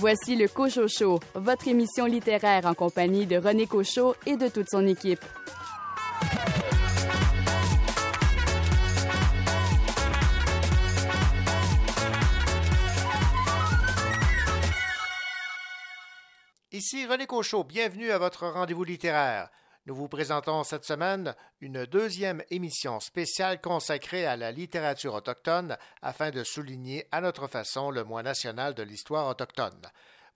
Voici le Cochot Show, votre émission littéraire en compagnie de René Cochot et de toute son équipe. Ici René Cochot, bienvenue à votre rendez-vous littéraire. Nous vous présentons cette semaine une deuxième émission spéciale consacrée à la littérature autochtone afin de souligner à notre façon le mois national de l'histoire autochtone.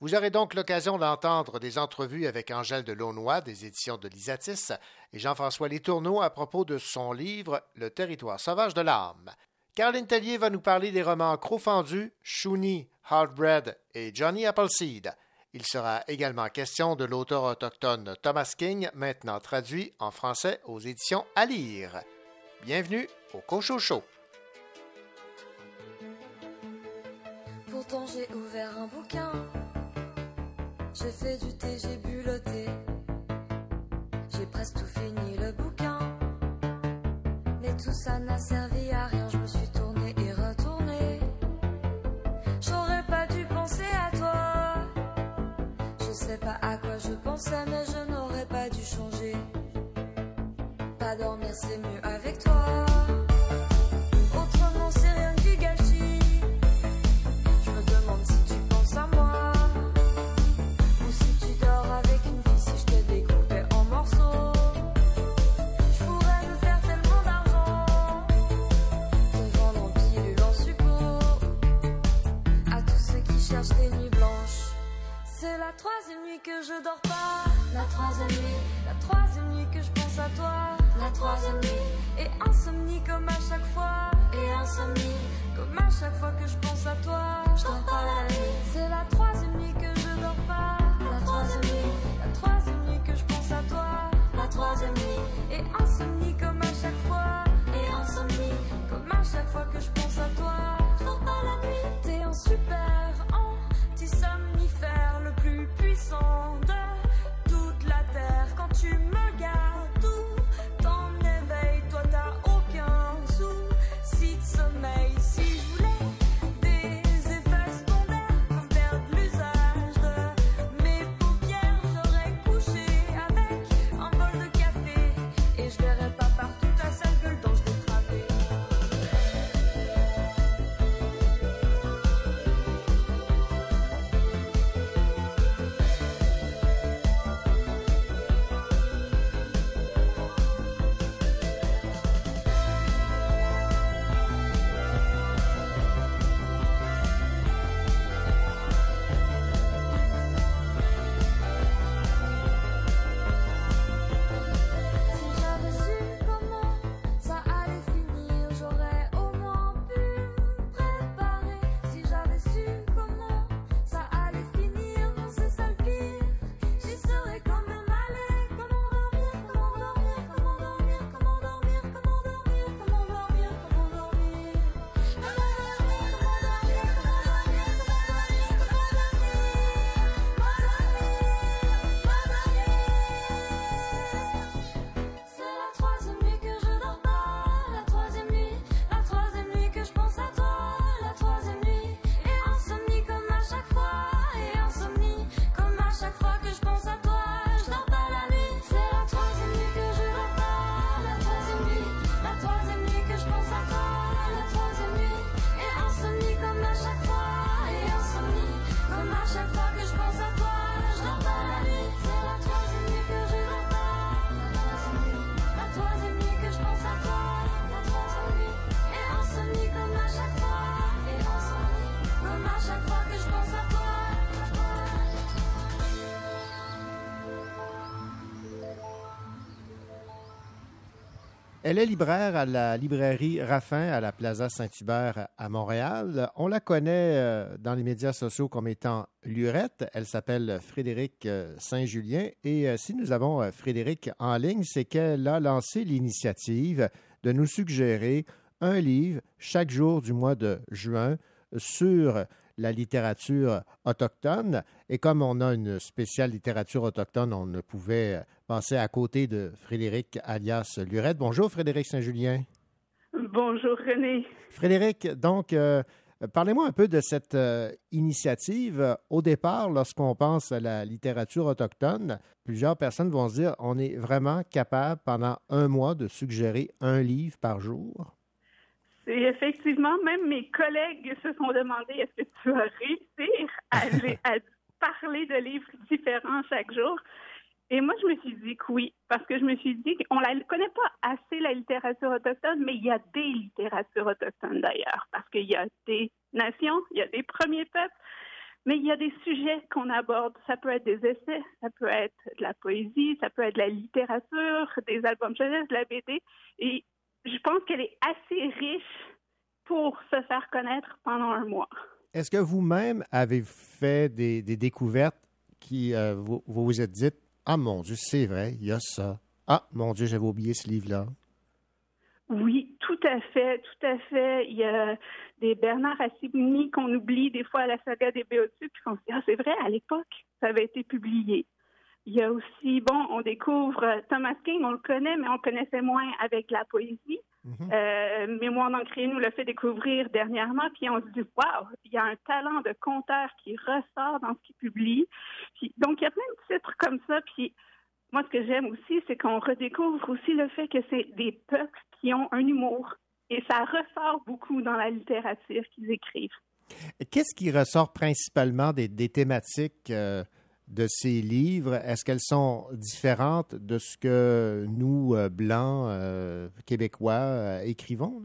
Vous aurez donc l'occasion d'entendre des entrevues avec Angèle de Launois des éditions de l'Isatis et Jean-François Letourneau à propos de son livre Le territoire sauvage de l'âme. Caroline Tellier va nous parler des romans Crofendu, Shuni, Hardbread et Johnny Appleseed. Il sera également question de l'auteur autochtone Thomas King, maintenant traduit en français aux éditions à lire. Bienvenue au Cochot Show. Pourtant j'ai ouvert un bouquin, j'ai fait du thé, j'ai bu le thé, j'ai presque tout fini le bouquin, mais tout ça n'a servi à sais pas à quoi je pensais, mais je n'aurais pas dû changer. Pas dormir, c'est mieux avec toi. Que je dors pas. La troisième nuit, la troisième nuit que je pense à toi. La troisième nuit, et insomnie comme à chaque fois. Et insomnie, comme à chaque fois que je pense à toi. Je dors pas la nuit. C'est la troisième nuit que je dors pas. La troisième nuit, la troisième nuit que je pense à toi. La troisième nuit, et insomnie comme à chaque fois. Et insomnie, comme à chaque fois que je pense à toi. Elle est libraire à la librairie Raffin à la Plaza Saint-Hubert à Montréal. On la connaît euh, dans les médias sociaux comme étant Lurette. Elle s'appelle Frédéric euh, Saint-Julien. Et euh, si nous avons Frédéric en ligne, c'est qu'elle a lancé l'initiative de nous suggérer un livre chaque jour du mois de juin sur la littérature autochtone. Et comme on a une spéciale littérature autochtone, on ne pouvait passer à côté de Frédéric alias Lurette. Bonjour Frédéric Saint-Julien. Bonjour René. Frédéric, donc, euh, Euh, parlez-moi un peu de cette euh, initiative. Au départ, lorsqu'on pense à la littérature autochtone, plusieurs personnes vont se dire on est vraiment capable pendant un mois de suggérer un livre par jour? C'est effectivement, même mes collègues se sont demandé est-ce que tu vas réussir à, à parler de livres différents chaque jour? Et moi, je me suis dit que oui, parce que je me suis dit qu'on ne connaît pas assez, la littérature autochtone, mais il y a des littératures autochtones d'ailleurs, parce qu'il y a des nations, il y a des premiers peuples, mais il y a des sujets qu'on aborde. Ça peut être des essais, ça peut être de la poésie, ça peut être de la littérature, des albums jeunesse, de la BD. Et je pense qu'elle est assez riche pour se faire connaître pendant un mois. Est-ce que vous-même avez fait des, découvertes qui euh, vous vous êtes dites ah mon Dieu, c'est vrai, il y a ça. Ah mon Dieu, j'avais oublié ce livre-là. Oui, tout à fait, tout à fait. Il y a des Bernard Assibini qu'on oublie des fois à la saga des Béotus, puis qu'on se dit, ah, c'est vrai, à l'époque, ça avait été publié. Il y a aussi, bon, on découvre Thomas King, on le connaît, mais on le connaissait moins avec la poésie. Mhm. Euh, Mémoire d'encré nous l'a fait découvrir dernièrement, puis on se dit, waouh, il y a un talent de conteur qui ressort dans ce qu'il publie. donc, il y a plein de titres comme ça. Puis, moi, ce que j'aime aussi, c'est qu'on redécouvre aussi le fait que c'est des peuples qui ont un humour. Et ça ressort beaucoup dans la littérature qu'ils écrivent. Qu'est-ce qui ressort principalement des, thématiques euh, de ces livres, est-ce qu'elles sont différentes de ce que nous, euh, Blancs, euh, Québécois, euh, écrivons?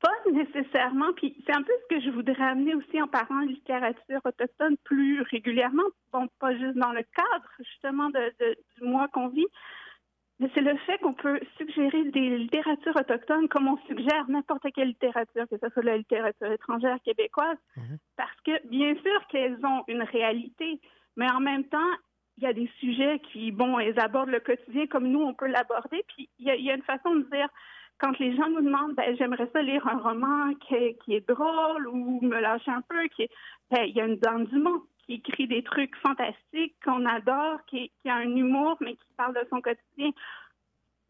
Pas nécessairement. Puis c'est un peu ce que je voudrais amener aussi en parlant de littérature autochtone plus régulièrement. Bon, pas juste dans le cadre justement de, du mois qu'on vit, mais c'est le fait qu'on peut suggérer des littératures autochtones comme on suggère n'importe quelle littérature, que ce soit la littérature étrangère québécoise, mhm. parce que bien sûr qu'elles ont une réalité, mais en même temps, il y a des sujets qui, bon, ils abordent le quotidien comme nous, on peut l'aborder. Puis il y, a, une façon de dire, quand les gens nous demandent, ben, j'aimerais ça lire un roman qui est, drôle ou me lâcher un peu, qui ben, il y a une dame du monde qui écrit des trucs fantastiques qu'on adore, qui, qui a un humour, mais qui parle de son quotidien.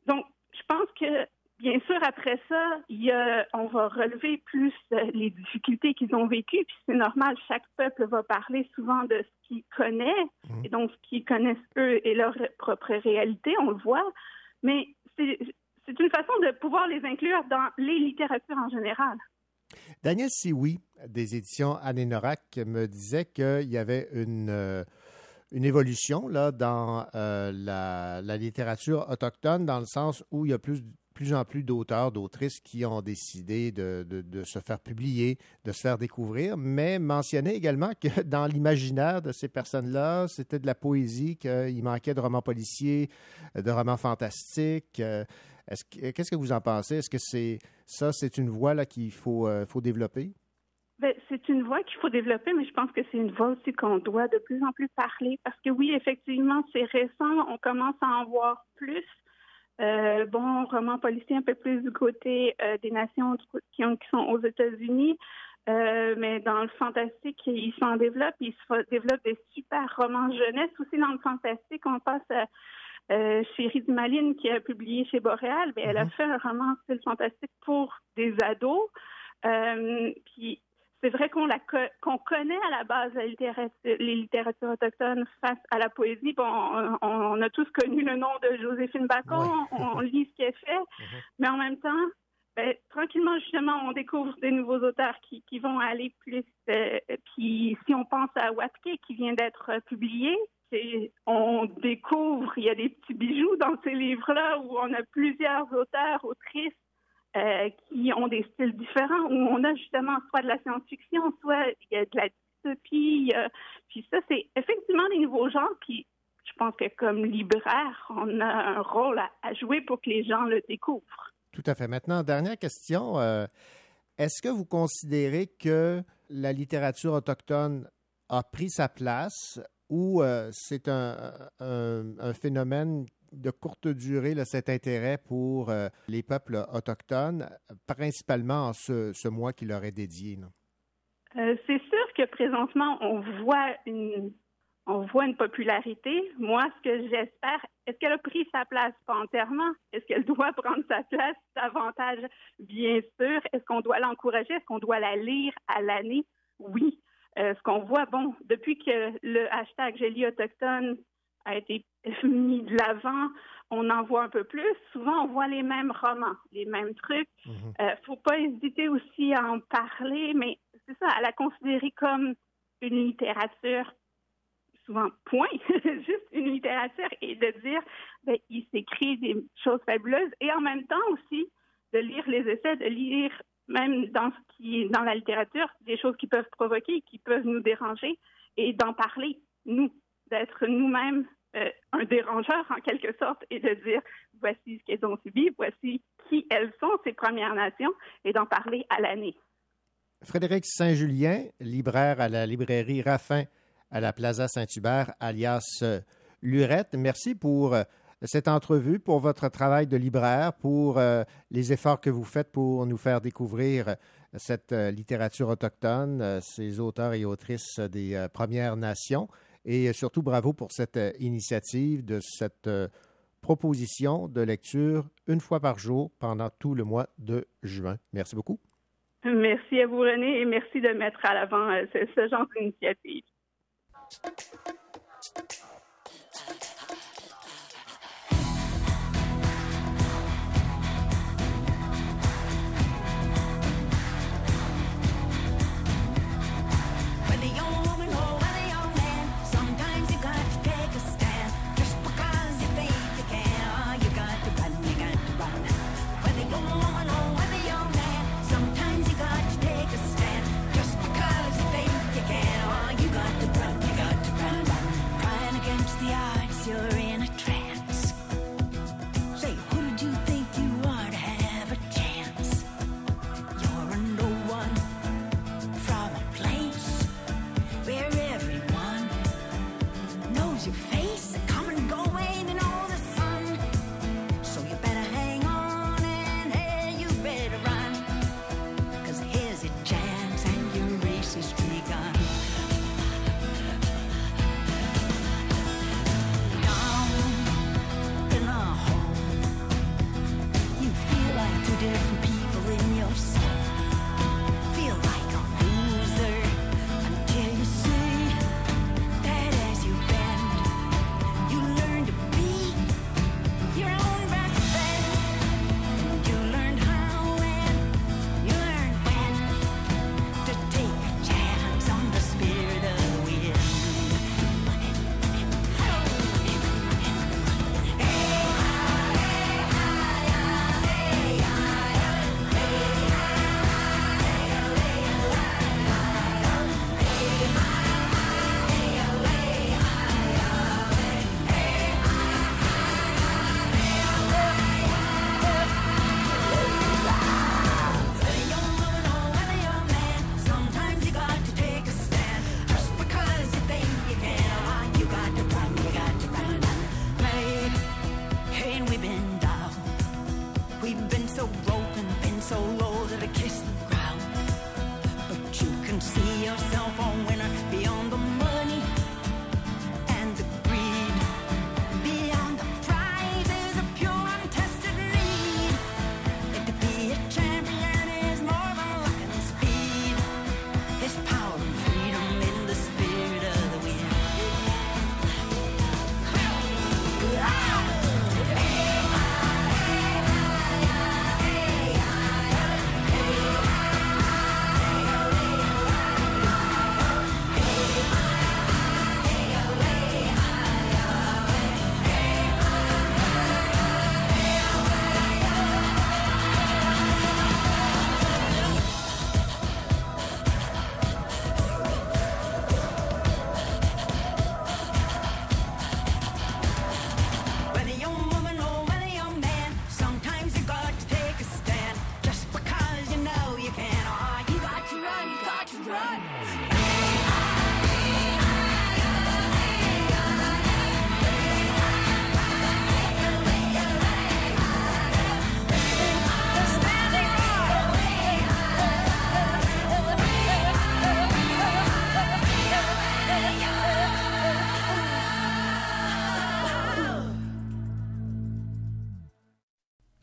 Donc, je pense que bien sûr, après ça, il on va relever plus euh, les difficultés qu'ils ont vécues. Puis c'est normal, chaque peuple va parler souvent de ce qu'il connaît, mhm. et donc ce qu'ils connaissent eux et leur propre réalité, on le voit. Mais c'est une façon de pouvoir les inclure dans les littératures en général. Daniel Sioui, des éditions Anénorac, me disait qu'il y avait une, euh, une évolution là, dans euh, la, la, littérature autochtone, dans le sens où il y a plus plus en plus d'auteurs, d'autrices qui ont décidé de, se faire publier, de se faire découvrir, mais mentionner également que dans l'imaginaire de ces personnes-là, c'était de la poésie, qu'il manquait de romans policiers, de romans fantastiques. Euh, qu'est-ce que vous en pensez? Est-ce que c'est ça, c'est une voie qu'il faut, euh, développer? Ben, c'est une voie qu'il faut développer, mais je pense que c'est une voie aussi qu'on doit de plus en plus parler parce que oui, effectivement, c'est récent, on commence à en voir plus. Euh, bon, roman policier un peu plus du côté euh, des nations qui, sont aux États-Unis. Euh, mais dans le fantastique, ils s'en développent. Ils se développent des super romans jeunesse. Aussi dans le fantastique, on passe à chez Maline qui a publié chez Boréal. Mais elle a mm-hmm. fait un roman style fantastique pour des ados. puis c'est vrai qu'on la qu'on connaît à la base la littérature, les littératures autochtones face à la poésie. Bon, on, a tous connu le nom de Joséphine Bacon, on, lit ce qu'elle fait, mhm. mais en même temps, ben, tranquillement justement, on découvre des nouveaux auteurs qui, qui vont aller plus. Euh, puis si on pense à Watke qui vient d'être publié, on découvre, il y a des petits bijoux dans ces livres-là où on a plusieurs auteurs, autrices euh, qui ont des styles différents, où on a justement soit de la science-fiction, soit il y a de la dystopie. puis ça, c'est effectivement des nouveaux genres. Puis je pense que comme libraire, on a un rôle à, jouer pour que les gens le découvrent. Tout à fait. Maintenant, dernière question. Euh, est-ce que vous considérez que la littérature autochtone a pris sa place ou euh, c'est un, un, phénomène de courte durée cet intérêt pour euh, les peuples autochtones, principalement en ce, mois qui leur est dédié? Euh, c'est sûr que présentement, on voit une on voit une popularité. Moi, ce que j'espère, est-ce qu'elle a pris sa place? Pas entièrement? Est-ce qu'elle doit prendre sa place? Davantage? Bien sûr. Est-ce qu'on doit l'encourager? Est-ce qu'on doit la lire à l'année? Oui. Euh, ce qu'on voit, bon, depuis que le hashtag Gélie autochtone a été mis de l'avant, on en voit un peu plus. Souvent, on voit les mêmes romans, les mêmes trucs. Il ne euh, faut pas hésiter aussi à en parler, mais c'est ça, à la considérer comme une littérature souvent point, juste une littérature et de dire, ben, il s'écrit des choses fabuleuses et en même temps aussi de lire les essais, de lire même dans ce qui dans la littérature des choses qui peuvent provoquer, qui peuvent nous déranger et d'en parler nous, d'être nous-mêmes euh, un dérangeur en quelque sorte et de dire voici ce qu'elles ont subi, voici qui elles sont ces Premières Nations et d'en parler à l'année. Frédéric Saint-Julien, libraire à la librairie Raffin à la Plaza Saint-Hubert, alias euh, Lurette. Merci pour euh, cette entrevue, pour votre travail de libraire, pour les efforts que vous faites pour nous faire découvrir cette littérature autochtone, ces auteurs et autrices des Premières Nations. Et surtout, bravo pour cette initiative de cette proposition de lecture une fois par jour pendant tout le mois de juin. Merci beaucoup. Merci à vous, René, et merci de mettre à l'avant ce, ce genre d'initiative.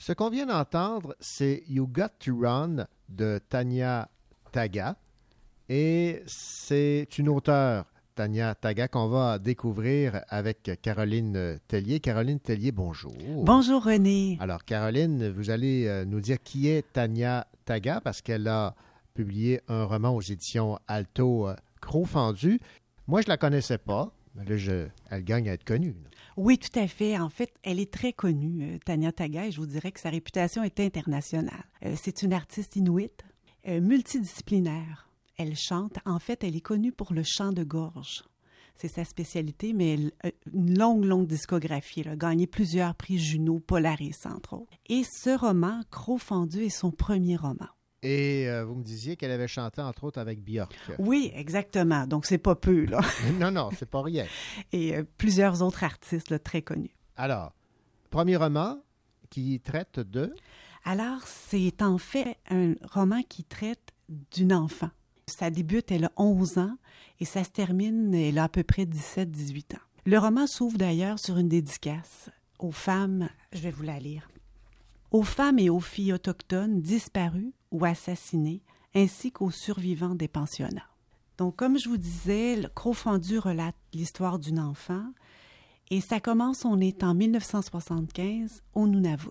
Ce qu'on vient d'entendre, c'est You Got to Run de Tanya Taga. Et c'est une auteure, Tanya Taga, qu'on va découvrir avec Caroline Tellier. Caroline Tellier, bonjour. Bonjour René. Alors, Caroline, vous allez euh, nous dire qui est Tanya Taga parce qu'elle a publié un roman aux éditions Alto euh, Cro-Fendu. Moi, je la connaissais pas. Mais là, je, elle gagne à être connue. Oui, tout à fait. En fait, elle est très connue, euh, Tanya Taga, et je vous dirais que sa réputation est internationale. c'est une artiste inuite, multidisciplinaire. Elle chante. En fait, elle est connue pour le chant de gorge. C'est sa spécialité, mais une longue, longue discographie. Elle a gagné plusieurs prix Juno, Polaris, entre autres. Et ce roman, Cro Fendu, est son premier roman. Et euh, vous me disiez qu'elle avait chanté entre autres avec Björk. Oui, exactement. Donc c'est pas peu là. non, non, c'est pas rien. Et euh, plusieurs autres artistes très connus. Alors, premier roman qui traite de? Alors c'est en fait un roman qui traite d'une enfant. Ça débute, elle a 11 ans et ça se termine, elle a à peu près 17-18 ans. Le roman s'ouvre d'ailleurs sur une dédicace aux femmes, je vais vous la lire, aux femmes et aux filles autochtones disparues ou assassinées, ainsi qu'aux survivants des pensionnats. Donc, comme je vous disais, le Crofendu relate l'histoire d'une enfant et ça commence, on est en 1975 au Nunavut.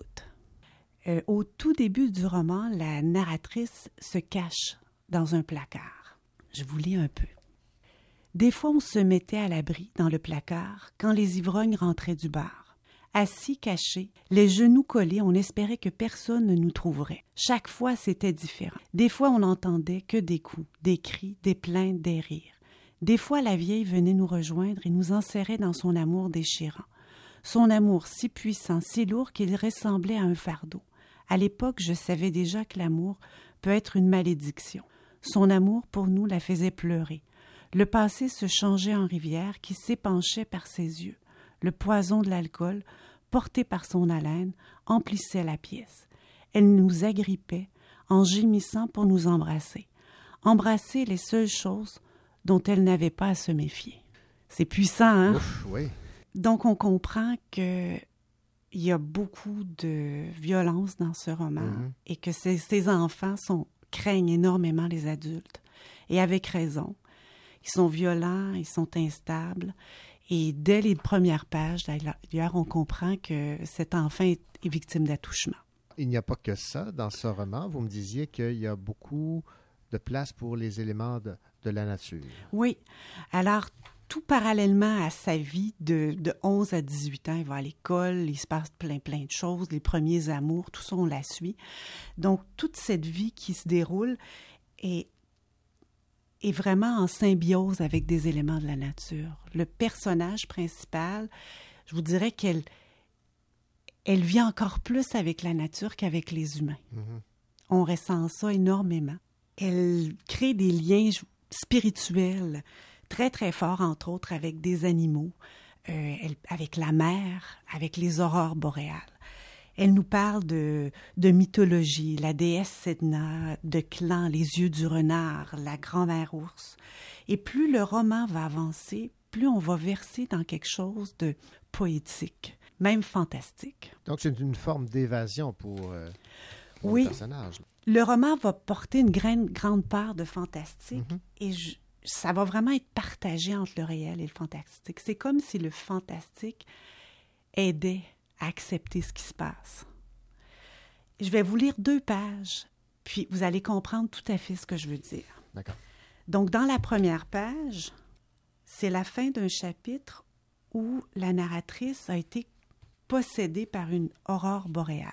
Euh, au tout début du roman, la narratrice se cache dans un placard. Je vous lis un peu. Des fois, on se mettait à l'abri dans le placard quand les ivrognes rentraient du bar. Assis cachés, les genoux collés, on espérait que personne ne nous trouverait. Chaque fois, c'était différent. Des fois, on n'entendait que des coups, des cris, des plaintes, des rires. Des fois, la vieille venait nous rejoindre et nous enserrait dans son amour déchirant. Son amour si puissant, si lourd qu'il ressemblait à un fardeau. À l'époque, je savais déjà que l'amour peut être une malédiction. Son amour pour nous la faisait pleurer. Le passé se changeait en rivière qui s'épanchait par ses yeux. Le poison de l'alcool portée par son haleine, emplissait la pièce. Elle nous agrippait en gémissant pour nous embrasser. Embrasser les seules choses dont elle n'avait pas à se méfier. C'est puissant, hein? oui. Donc, on comprend que il y a beaucoup de violence dans ce roman mm-hmm. et que ces, ces enfants sont, craignent énormément les adultes. Et avec raison. Ils sont violents, ils sont instables et dès les premières pages, d'ailleurs, on comprend que cet enfant est, victime d'attouchement. Il n'y a pas que ça dans ce roman. Vous me disiez qu'il y a beaucoup de place pour les éléments de, la nature. Oui. Alors, tout parallèlement à sa vie de, de 11 à 18 ans, il va à l'école, il se passe plein, plein de choses, les premiers amours, tout ça, on la suit. Donc, toute cette vie qui se déroule est est vraiment en symbiose avec des éléments de la nature. Le personnage principal, je vous dirais qu'elle elle vit encore plus avec la nature qu'avec les humains. Mm-hmm. On ressent ça énormément. Elle crée des liens spirituels très, très forts, entre autres, avec des animaux, euh, avec la mer, avec les aurores boréales. Elle nous parle de, de mythologie, la déesse Sedna, de clans, les yeux du renard, la grand-mère ours. Et plus le roman va avancer, plus on va verser dans quelque chose de poétique, même fantastique. Donc c'est une forme d'évasion pour, euh, oui. le personnage. Le roman va porter une grande, grande part de fantastique mhm. et ça va vraiment être partagé entre le réel et le fantastique. C'est comme si le fantastique aidait accepter ce qui se passe. Je vais vous lire deux pages, puis vous allez comprendre tout à fait ce que je veux dire. D'accord. Donc, dans la première page, c'est la fin d'un chapitre où la narratrice a été possédée par une aurore boréale.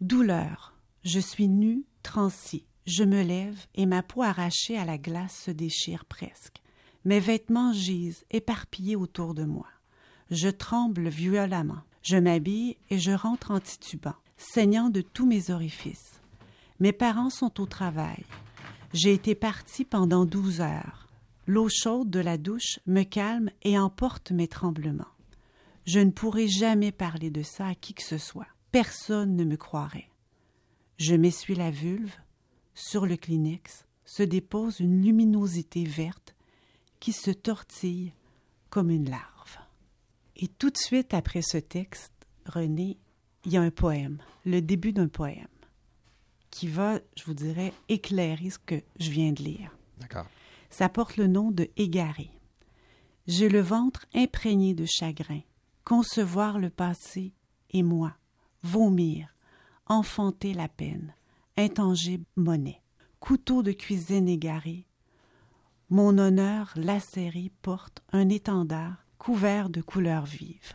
Douleur. Je suis nue, transie. Je me lève et ma peau arrachée à la glace se déchire presque. Mes vêtements gisent éparpillés autour de moi. Je tremble violemment. Je m'habille et je rentre en titubant, saignant de tous mes orifices. Mes parents sont au travail. J'ai été partie pendant douze heures. L'eau chaude de la douche me calme et emporte mes tremblements. Je ne pourrai jamais parler de ça à qui que ce soit. Personne ne me croirait. Je m'essuie la vulve. Sur le Kleenex se dépose une luminosité verte qui se tortille comme une larve. Et tout de suite après ce texte, René, il y a un poème, le début d'un poème, qui va, je vous dirais, éclairer ce que je viens de lire. D'accord. Ça porte le nom de Égaré. J'ai le ventre imprégné de chagrin, concevoir le passé et moi, vomir, enfanter la peine, intangible monnaie, couteau de cuisine égaré, mon honneur lacéré porte un étendard couvert de couleurs vives.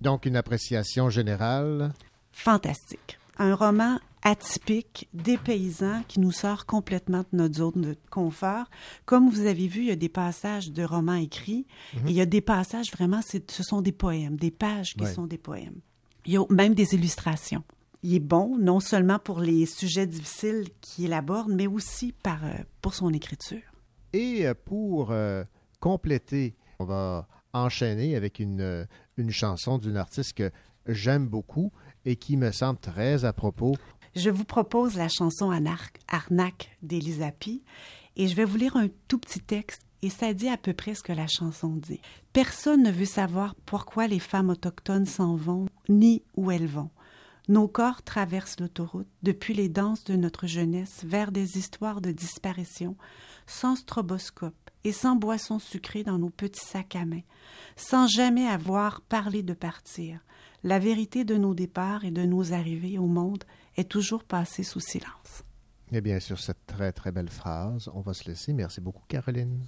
Donc, une appréciation générale. Fantastique. Un roman atypique, dépaysant, qui nous sort complètement de notre zone de confort. Comme vous avez vu, il y a des passages de romans écrits et il y a des passages vraiment, ce sont des poèmes, des pages qui Ouais. sont des poèmes. Il y a même des illustrations. Il est bon, non seulement pour les sujets difficiles qu'il aborde, mais aussi par, euh, pour son écriture. Et euh, pour euh, compléter, on va enchaîner avec une, euh, une chanson d'une artiste que j'aime beaucoup et qui me semble très à propos. Je vous propose la chanson Arnaque d'Elisapi et je vais vous lire un tout petit texte et ça dit à peu près ce que la chanson dit. Personne ne veut savoir pourquoi les femmes autochtones s'en vont ni où elles vont. Nos corps traversent l'autoroute depuis les danses de notre jeunesse vers des histoires de disparition, sans stroboscope et sans boisson sucrée dans nos petits sacs à main, sans jamais avoir parlé de partir. La vérité de nos départs et de nos arrivées au monde est toujours passée sous silence. Et bien sur cette très très belle phrase, on va se laisser. Merci beaucoup, Caroline.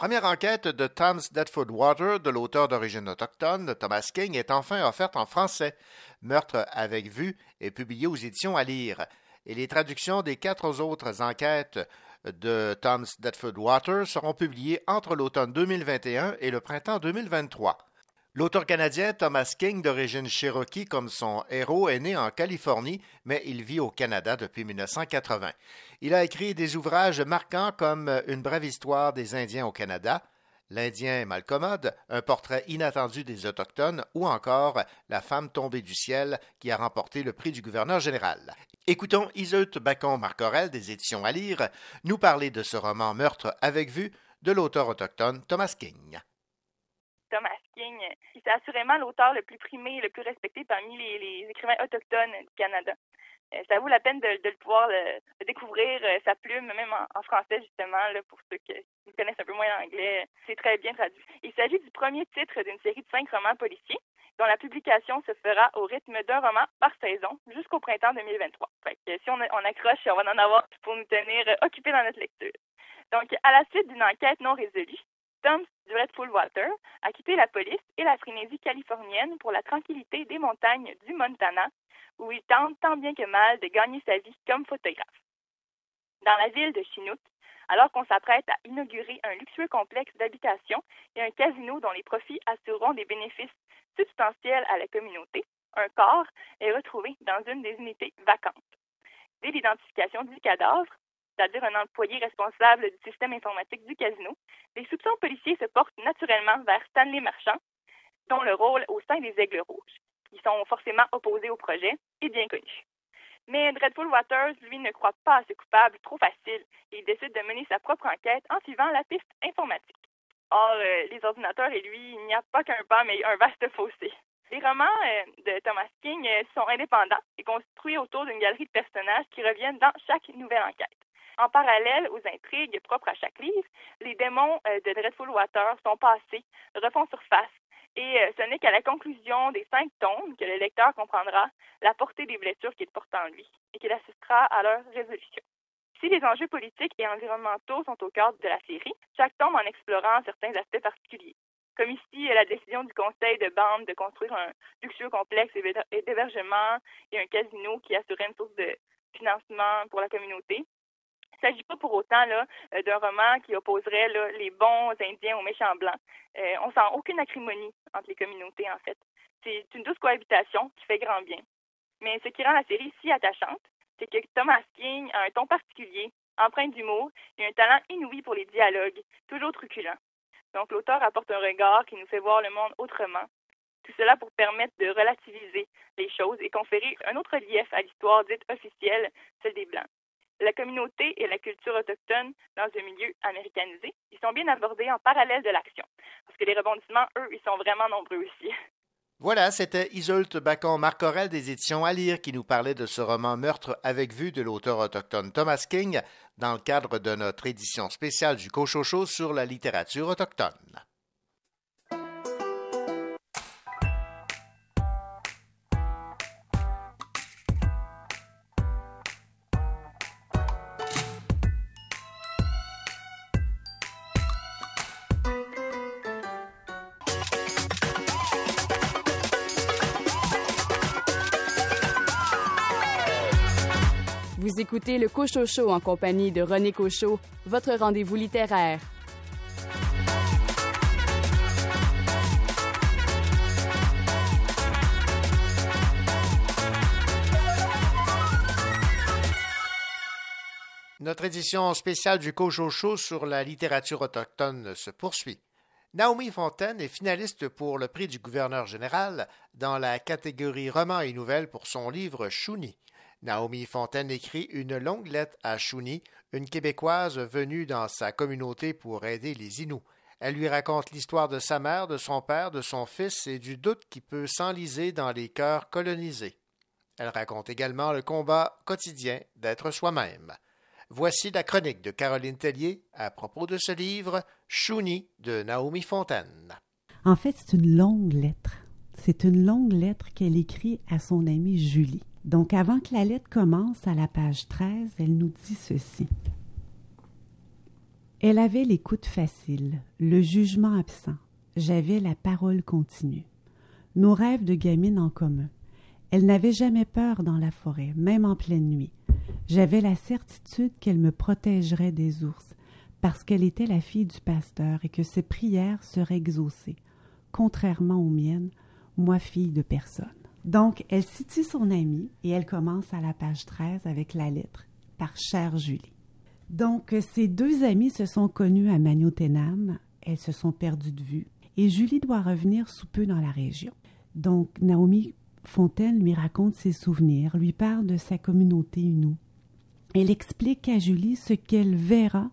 Première enquête de Tom's Deadfoot Water de l'auteur d'origine autochtone, Thomas King, est enfin offerte en français. Meurtre avec vue est publié aux éditions à lire. Et les traductions des quatre autres enquêtes de Tom's Deadfoot Water seront publiées entre l'automne 2021 et le printemps 2023. L'auteur canadien Thomas King, d'origine cherokee comme son héros, est né en Californie, mais il vit au Canada depuis 1980. Il a écrit des ouvrages marquants comme Une brève histoire des Indiens au Canada, L'Indien malcommode, un portrait inattendu des Autochtones ou encore La femme tombée du ciel qui a remporté le prix du gouverneur général. Écoutons Iseut Bacon-Marcorel des éditions à lire nous parler de ce roman Meurtre avec vue de l'auteur autochtone Thomas King. Thomas King, c'est assurément l'auteur le plus primé et le plus respecté parmi les, écrivains autochtones du Canada. Euh, ça vaut la peine de, le pouvoir découvrir, euh, sa plume, même en, français justement, là, pour ceux qui, connaissent un peu moins l'anglais. C'est très bien traduit. Il s'agit du premier titre d'une série de cinq romans policiers dont la publication se fera au rythme d'un roman par saison jusqu'au printemps 2023. Fait que si on, on accroche, on va en avoir pour nous tenir occupés dans notre lecture. Donc, à la suite d'une enquête non résolue, Tom Dreadful Walter a quitté la police et la frénésie californienne pour la tranquillité des montagnes du Montana, où il tente tant bien que mal de gagner sa vie comme photographe. Dans la ville de Chinook, alors qu'on s'apprête à inaugurer un luxueux complexe d'habitation et un casino dont les profits assureront des bénéfices substantiels à la communauté, un corps est retrouvé dans une des unités vacantes. Dès l'identification du cadavre, c'est-à-dire un employé responsable du système informatique du casino, les soupçons policiers se portent naturellement vers Stanley Marchand, dont le rôle au sein des Aigles Rouges, qui sont forcément opposés au projet, est bien connu. Mais Dreadful Waters, lui, ne croit pas à ce coupable trop facile et il décide de mener sa propre enquête en suivant la piste informatique. Or, euh, les ordinateurs et lui, il n'y a pas qu'un pas, mais un vaste fossé. Les romans euh, de Thomas King euh, sont indépendants et construits autour d'une galerie de personnages qui reviennent dans chaque nouvelle enquête. En parallèle aux intrigues propres à chaque livre, les démons euh, de Dreadful Water sont passés, refont surface, et euh, ce n'est qu'à la conclusion des cinq tomes que le lecteur comprendra la portée des blessures qu'il porte en lui et qu'il assistera à leur résolution. Si les enjeux politiques et environnementaux sont au cœur de la série, chaque tome en explorant certains aspects particuliers. Comme ici, la décision du conseil de bande de construire un luxueux complexe d'hébergement et un casino qui assurait une source de financement pour la communauté, il ne s'agit pas pour autant euh, d'un roman qui opposerait les bons Indiens aux méchants blancs. Euh, on sent aucune acrimonie entre les communautés, en fait. C'est une douce cohabitation qui fait grand bien. Mais ce qui rend la série si attachante, c'est que Thomas King a un ton particulier, empreint d'humour et un talent inouï pour les dialogues, toujours truculents. Donc l'auteur apporte un regard qui nous fait voir le monde autrement. Tout cela pour permettre de relativiser les choses et conférer un autre relief à l'histoire dite officielle, celle des Blancs la communauté et la culture autochtone dans un milieu américanisé, ils sont bien abordés en parallèle de l'action. Parce que les rebondissements, eux, ils sont vraiment nombreux aussi. Voilà, c'était Isolte Bacon-Marcorel des éditions à qui nous parlait de ce roman Meurtre avec vue de l'auteur autochtone Thomas King dans le cadre de notre édition spéciale du Cochocho sur la littérature autochtone. Écoutez le Cochocho en compagnie de René Cochot, votre rendez-vous littéraire. Notre édition spéciale du Cochocho sur la littérature autochtone se poursuit. Naomi Fontaine est finaliste pour le prix du gouverneur général dans la catégorie roman et nouvelles pour son livre Chouni. Naomi Fontaine écrit une longue lettre à Chouni, une Québécoise venue dans sa communauté pour aider les Inuits. Elle lui raconte l'histoire de sa mère, de son père, de son fils et du doute qui peut s'enliser dans les cœurs colonisés. Elle raconte également le combat quotidien d'être soi-même. Voici la chronique de Caroline Tellier à propos de ce livre, Chouni de Naomi Fontaine. En fait, c'est une longue lettre. C'est une longue lettre qu'elle écrit à son amie Julie. Donc, avant que la lettre commence, à la page 13, elle nous dit ceci. Elle avait l'écoute facile, le jugement absent. J'avais la parole continue. Nos rêves de gamine en commun. Elle n'avait jamais peur dans la forêt, même en pleine nuit. J'avais la certitude qu'elle me protégerait des ours, parce qu'elle était la fille du pasteur et que ses prières seraient exaucées. contrairement aux miennes, moi fille de personne. Donc, elle situe son amie et elle commence à la page 13 avec la lettre par chère Julie. Donc, ces deux amies se sont connues à Magnotenam, elles se sont perdues de vue et Julie doit revenir sous peu dans la région. Donc, Naomi Fontaine lui raconte ses souvenirs, lui parle de sa communauté Inou. Elle explique à Julie ce qu'elle verra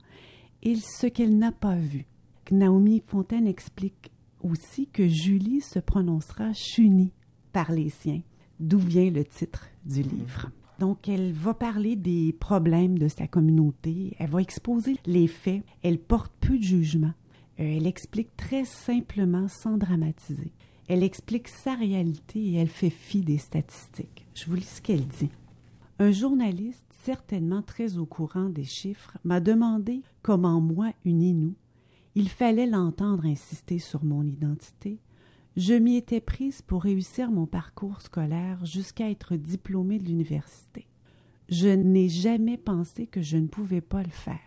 et ce qu'elle n'a pas vu. Naomi Fontaine explique aussi que Julie se prononcera Chuni par les siens, d'où vient le titre du livre? Donc, elle va parler des problèmes de sa communauté, elle va exposer les faits, elle porte peu de jugement, euh, elle explique très simplement sans dramatiser. Elle explique sa réalité et elle fait fi des statistiques. Je vous lis ce qu'elle dit. Un journaliste, certainement très au courant des chiffres, m'a demandé comment moi, une Inou, il fallait l'entendre insister sur mon identité. Je m'y étais prise pour réussir mon parcours scolaire jusqu'à être diplômée de l'université. Je n'ai jamais pensé que je ne pouvais pas le faire.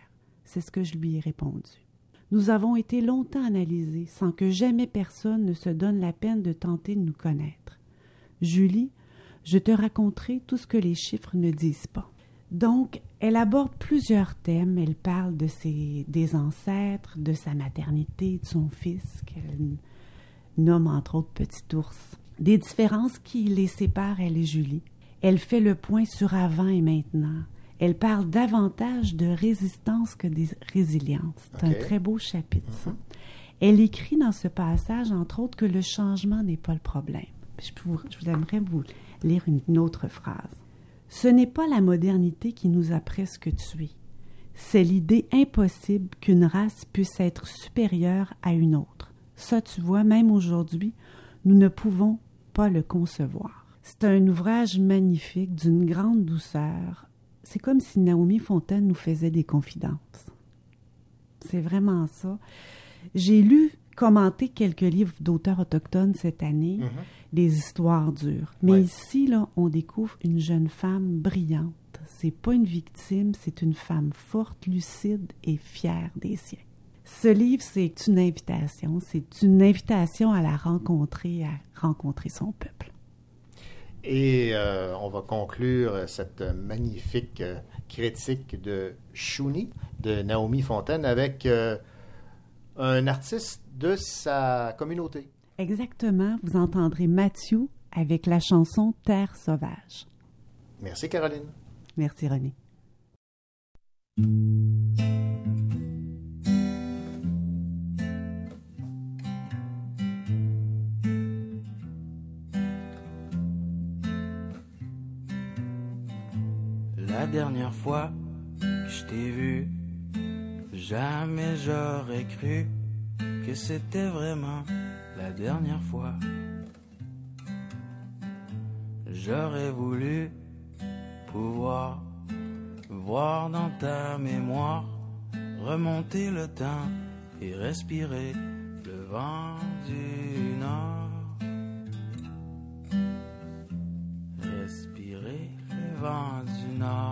C'est ce que je lui ai répondu. Nous avons été longtemps analysés sans que jamais personne ne se donne la peine de tenter de nous connaître. Julie, je te raconterai tout ce que les chiffres ne disent pas. Donc, elle aborde plusieurs thèmes. Elle parle de ses, des ancêtres, de sa maternité, de son fils, qu'elle nomme entre autres Petit Ours, des différences qui les séparent, elle et Julie. Elle fait le point sur avant et maintenant. Elle parle davantage de résistance que de résilience. C'est un très beau chapitre, ça. Elle écrit dans ce passage, entre autres, que le changement n'est pas le problème. Je, vous, je aimerais vous lire une autre phrase. Ce n'est pas la modernité qui nous a presque tués. C'est l'idée impossible qu'une race puisse être supérieure à une autre. Ça, tu vois, même aujourd'hui, nous ne pouvons pas le concevoir. C'est un ouvrage magnifique, d'une grande douceur, c'est comme si Naomi Fontaine nous faisait des confidences. C'est vraiment ça. J'ai lu, commenté quelques livres d'auteurs autochtones cette année, mhm. des histoires dures. Mais ici, là, on découvre une jeune femme brillante. C'est pas une victime, c'est une femme forte, lucide et fière des siens. Ce livre, c'est une invitation. C'est une invitation à la rencontrer, à rencontrer son peuple. Et euh, on va conclure cette magnifique euh, critique de Shuni de Naomi Fontaine avec euh, un artiste de sa communauté. Exactement. Vous entendrez Mathieu avec la chanson Terre sauvage. Merci Caroline. Merci René. Dernière fois que je t'ai vu, jamais j'aurais cru que c'était vraiment la dernière fois. J'aurais voulu pouvoir voir dans ta mémoire remonter le temps et respirer le vent du nord. Respirer le vent du nord.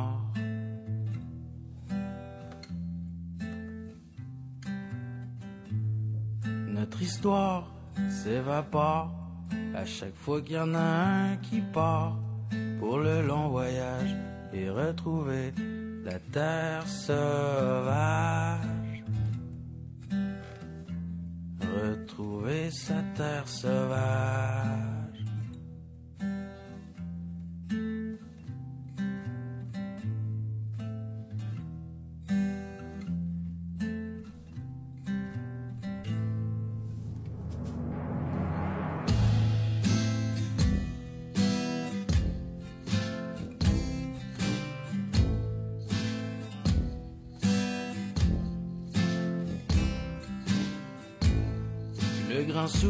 Notre histoire s'évapore à chaque fois qu'il y en a un qui part pour le long voyage et retrouver la terre sauvage. Retrouver sa terre sauvage.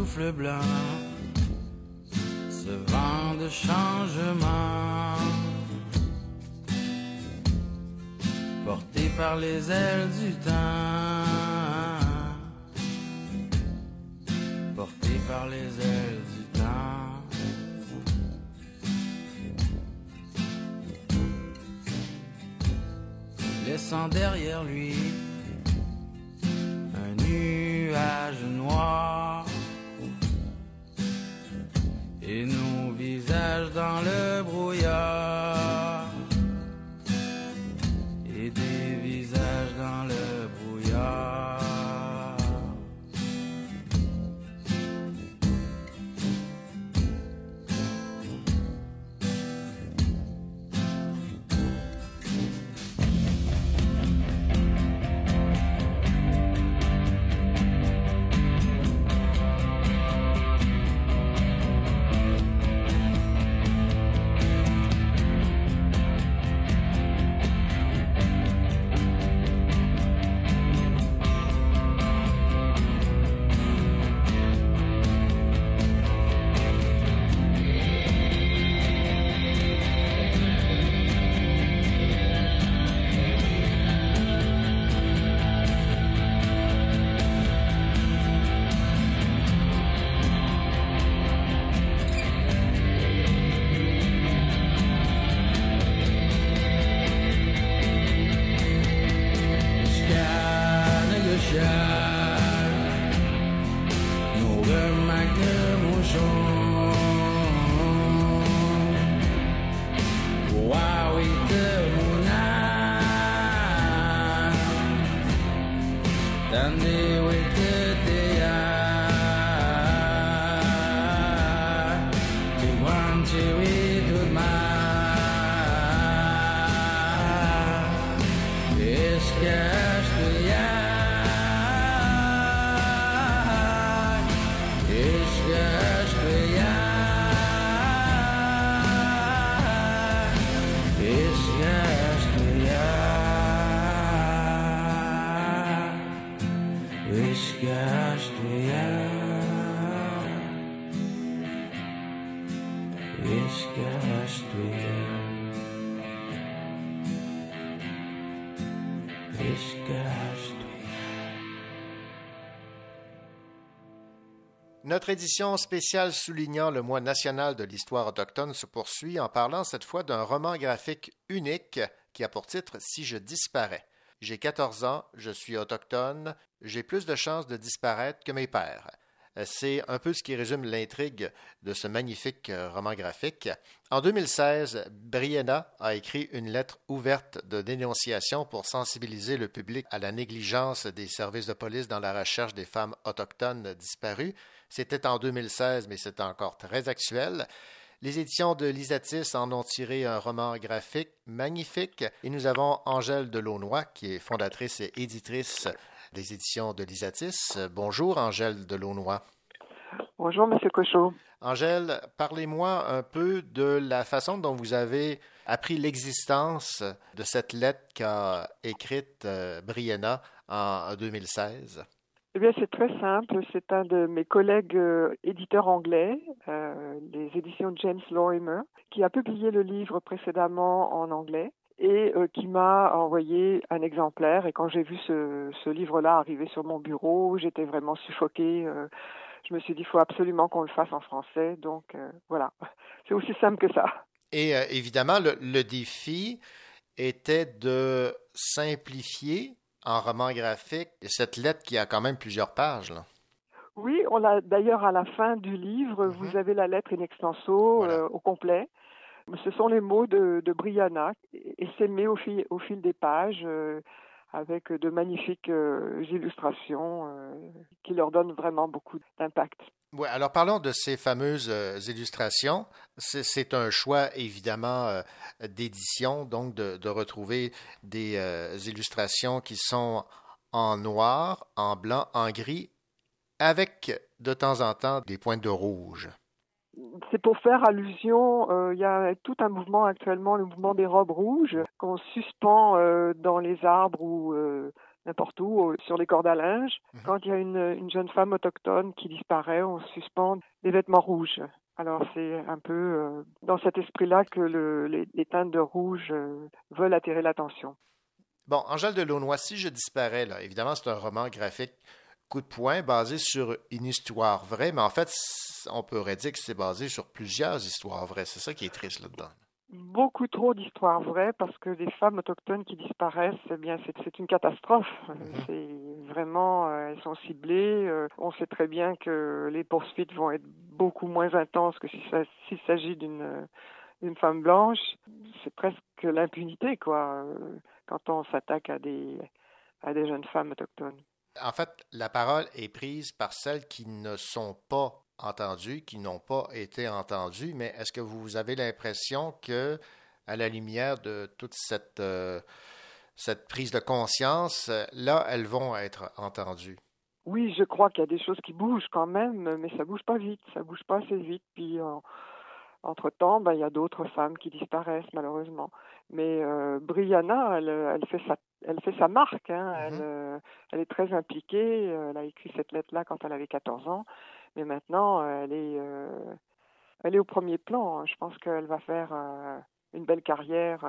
Souffle ce vent de changement, porté par les ailes du temps, porté par les ailes du temps. Laissant derrière lui Édition spéciale soulignant le mois national de l'histoire autochtone se poursuit en parlant cette fois d'un roman graphique unique qui a pour titre Si je disparais. J'ai 14 ans, je suis autochtone, j'ai plus de chances de disparaître que mes pères. C'est un peu ce qui résume l'intrigue de ce magnifique roman graphique. En 2016, Brianna a écrit une lettre ouverte de dénonciation pour sensibiliser le public à la négligence des services de police dans la recherche des femmes autochtones disparues. C'était en 2016, mais c'est encore très actuel. Les éditions de Lisatis en ont tiré un roman graphique magnifique et nous avons Angèle Delaunoy, qui est fondatrice et éditrice des éditions de Lisatis. Bonjour Angèle Delaunoy. Bonjour Monsieur Cochot. Angèle, parlez-moi un peu de la façon dont vous avez appris l'existence de cette lettre qu'a écrite euh, Brianna en 2016. Eh bien, c'est très simple. C'est un de mes collègues euh, éditeurs anglais, euh, les éditions James Lorimer, qui a publié le livre précédemment en anglais et euh, qui m'a envoyé un exemplaire. Et quand j'ai vu ce, livre-là arriver sur mon bureau, j'étais vraiment suffoquée. je me suis dit, il faut absolument qu'on le fasse en français. Donc voilà, c'est aussi simple que ça. Et évidemment, le défi était de simplifier en roman graphique, cette lettre qui a quand même plusieurs pages. Là. Oui, on l'a d'ailleurs à la fin du livre, mhm. vous avez la lettre in extenso euh, au complet. Ce sont les mots de, de Brianna et c'est mis au fil, au fil des pages euh, avec de magnifiques euh, illustrations qui leur donnent vraiment beaucoup d'impact. Oui, alors parlons de ces fameuses euh, illustrations. C'est un choix évidemment euh, d'édition, donc de, retrouver des euh, illustrations qui sont en noir, en blanc, en gris, avec de temps en temps des points de rouge. C'est pour faire allusion, il y a tout un mouvement actuellement, le mouvement des robes rouges, qu'on suspend dans les arbres ou n'importe où, sur les cordes à linge. Mhm. Quand il y a une, jeune femme autochtone qui disparaît, on suspend des vêtements rouges. Alors c'est un peu euh, dans cet esprit-là que les, teintes de rouge euh, veulent attirer l'attention. Bon, Angèle de Launois, si je disparais, là, évidemment c'est un roman graphique coup de poing basé sur une histoire vraie, mais en fait on pourrait dire que c'est basé sur plusieurs histoires vraies. C'est ça qui est triste là-dedans beaucoup trop d'histoires vraies parce que les femmes autochtones qui disparaissent, eh bien, c'est une catastrophe. Mhm. C'est Vraiment, euh, elles sont ciblées. Euh, on sait très bien que les poursuites vont être beaucoup moins intenses que s'il s'agit d'une d'une femme blanche. C'est presque l'impunité, quoi, quand on s'attaque à des à des jeunes femmes autochtones. En fait, la parole est prise par celles qui ne sont pas entendues, qui n'ont pas été entendues, mais est-ce que vous avez l'impression que, à la lumière de toute cette cette prise de conscience, euh, là, elles vont être entendues? Oui, je crois qu'il y a des choses qui bougent quand même, mais ça bouge pas vite, ça bouge pas assez vite. Puis euh, entre-temps, ben, il y a d'autres femmes qui disparaissent malheureusement. Mais euh, Brianna, elle, elle, fait sa, elle fait sa marque. Hein. Mm-hmm. elle, euh, elle, est très impliquée. Elle a écrit cette lettre-là quand elle avait 14 ans, mais maintenant, elle est, elle est au premier plan. Je pense qu'elle va faire une belle carrière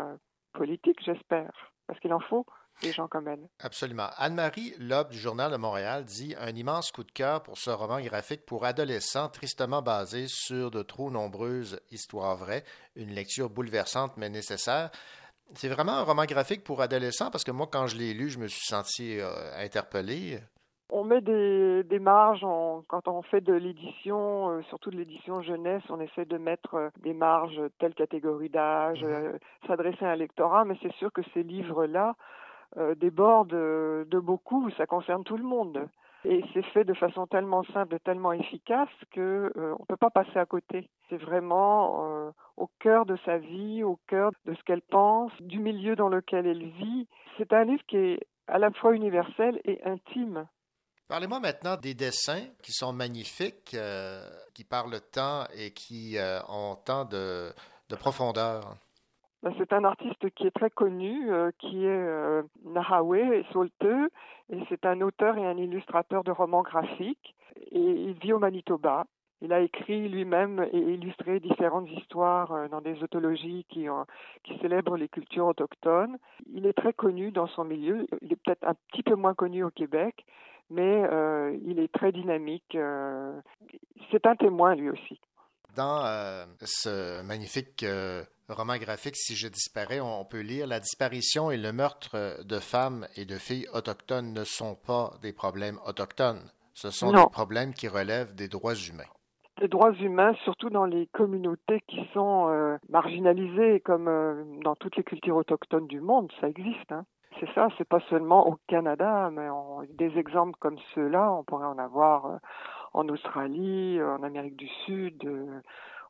politique, j'espère parce qu'il en faut des gens comme elle. Absolument. Anne-Marie Loeb du Journal de Montréal dit un immense coup de cœur pour ce roman graphique pour adolescents tristement basé sur de trop nombreuses histoires vraies, une lecture bouleversante mais nécessaire. C'est vraiment un roman graphique pour adolescents parce que moi, quand je l'ai lu, je me suis senti euh, interpellé. On met des, des marges quand on fait de l'édition, euh, surtout de l'édition jeunesse, on essaie de mettre euh, des marges, telle catégorie d'âge, euh, s'adresser à un lectorat, mais c'est sûr que ces livres-là débordent de beaucoup, ça concerne tout le monde. Et c'est fait de façon tellement simple, tellement efficace que on peut pas passer à côté. C'est vraiment au cœur de sa vie, au cœur de ce qu'elle pense, du milieu dans lequel elle vit. C'est un livre qui est à la fois universel et intime. Parlez-moi maintenant des dessins qui sont magnifiques, euh, qui parlent tant et qui euh, ont tant de, profondeur. Ben, c'est un artiste qui est très connu, euh, qui est Nahawe Solteux, et c'est un auteur et un illustrateur de romans graphiques, et il vit au Manitoba. Il a écrit lui-même et illustré différentes histoires dans des autologies qui, qui célèbrent les cultures autochtones. Il est très connu dans son milieu. Il est peut-être un petit peu moins connu au Québec, mais euh, il est très dynamique. Euh, c'est un témoin lui aussi. Dans euh, ce magnifique roman graphique, Si je disparais, on peut lire La disparition et le meurtre de femmes et de filles autochtones ne sont pas des problèmes autochtones. Ce sont des problèmes qui relèvent des droits humains. Des droits humains, surtout dans les communautés qui sont marginalisées, comme dans toutes les cultures autochtones du monde, ça existe. Hein c'est ça, c'est pas seulement au Canada, mais des exemples comme ceux-là, on pourrait en avoir euh, en Australie, euh, en Amérique du Sud, euh,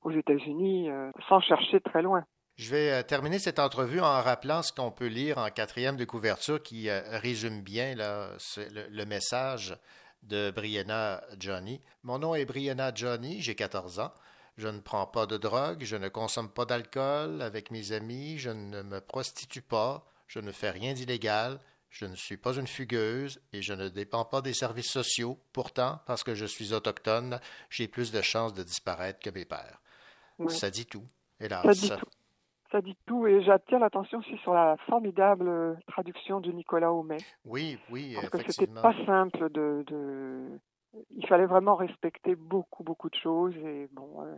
aux États-Unis, sans chercher très loin. Je vais terminer cette entrevue en rappelant ce qu'on peut lire en quatrième de couverture qui résume bien le, message de Brianna Johnny. Mon nom est Brianna Johnny, j'ai 14 ans. Je ne prends pas de drogue, je ne consomme pas d'alcool avec mes amis, je ne me prostitue pas, je ne fais rien d'illégal, je ne suis pas une fugueuse et je ne dépends pas des services sociaux. Pourtant, parce que je suis autochtone, j'ai plus de chances de disparaître que mes pères. Ça dit tout, hélas. Ça dit tout. Ça dit tout et j'attire l'attention aussi sur la formidable traduction de Nicolas Homais. Oui, oui, parce que c'était pas simple de, de, Il fallait vraiment respecter beaucoup, beaucoup de choses et bon, euh,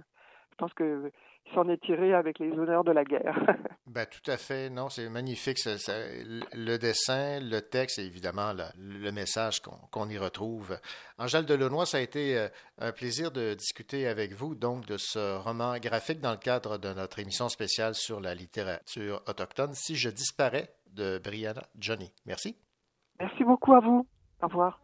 je pense qu'il s'en est tiré avec les honneurs de la guerre. ben, tout à fait. Non, c'est magnifique. le dessin, le texte et évidemment le, message qu'on y retrouve. Angèle Delaunoy, ça a été euh, un plaisir de discuter avec vous donc de ce roman graphique dans le cadre de notre émission spéciale sur la littérature autochtone. Si je disparais de Brianna Johnny. Merci. Merci beaucoup à vous. Au revoir.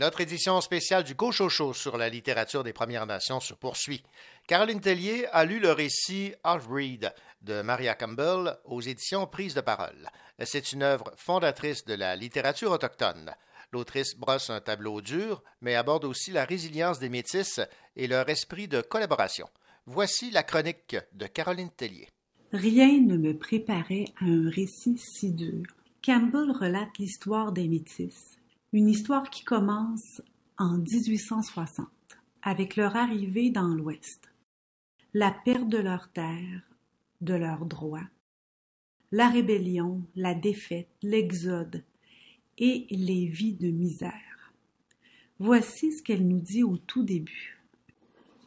Notre édition spéciale du Cochocho sur la littérature des Premières Nations se poursuit. Caroline Tellier a lu le récit Half-Breed de Maria Campbell aux éditions Prise de parole. C'est une œuvre fondatrice de la littérature autochtone. L'autrice brosse un tableau dur, mais aborde aussi la résilience des métis et leur esprit de collaboration. Voici la chronique de Caroline Tellier. Rien ne me préparait à un récit si dur. Campbell relate l'histoire des métis, une histoire qui commence en 1860, avec leur arrivée dans l'Ouest, la perte de leurs terres, de leurs droits, la rébellion, la défaite, l'exode et les vies de misère. Voici ce qu'elle nous dit au tout début.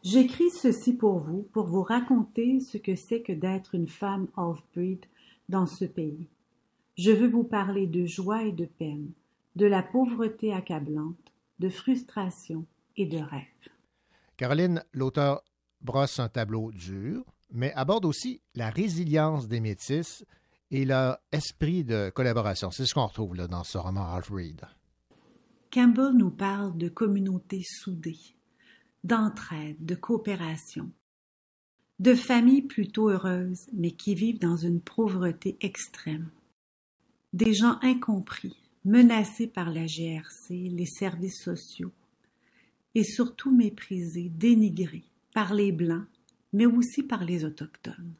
J'écris ceci pour vous, pour vous raconter ce que c'est que d'être une femme off-breed dans ce pays. Je veux vous parler de joie et de peine, de la pauvreté accablante, de frustration et de rêve. Caroline, l'auteur brosse un tableau dur, mais aborde aussi la résilience des métis et leur esprit de collaboration. C'est ce qu'on retrouve là, dans ce roman Half Reed. Campbell nous parle de communautés soudées, d'entraide, de coopération, de familles plutôt heureuses, mais qui vivent dans une pauvreté extrême, des gens incompris, menacés par la GRC, les services sociaux, et surtout méprisés, dénigrés par les Blancs, mais aussi par les Autochtones.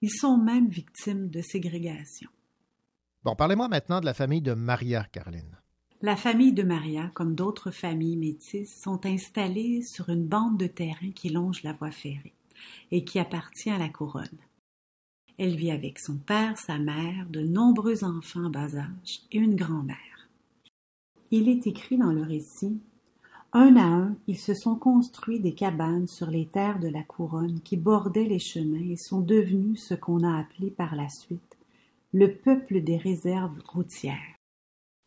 Ils sont même victimes de ségrégation. Bon, parlez-moi maintenant de la famille de Maria, Caroline. La famille de Maria, comme d'autres familles métisses, sont installées sur une bande de terrain qui longe la voie ferrée et qui appartient à la couronne. Elle vit avec son père, sa mère, de nombreux enfants en bas âge et une grand-mère. Il est écrit dans le récit un à un, ils se sont construits des cabanes sur les terres de la couronne qui bordaient les chemins et sont devenus ce qu'on a appelé par la suite le peuple des réserves routières.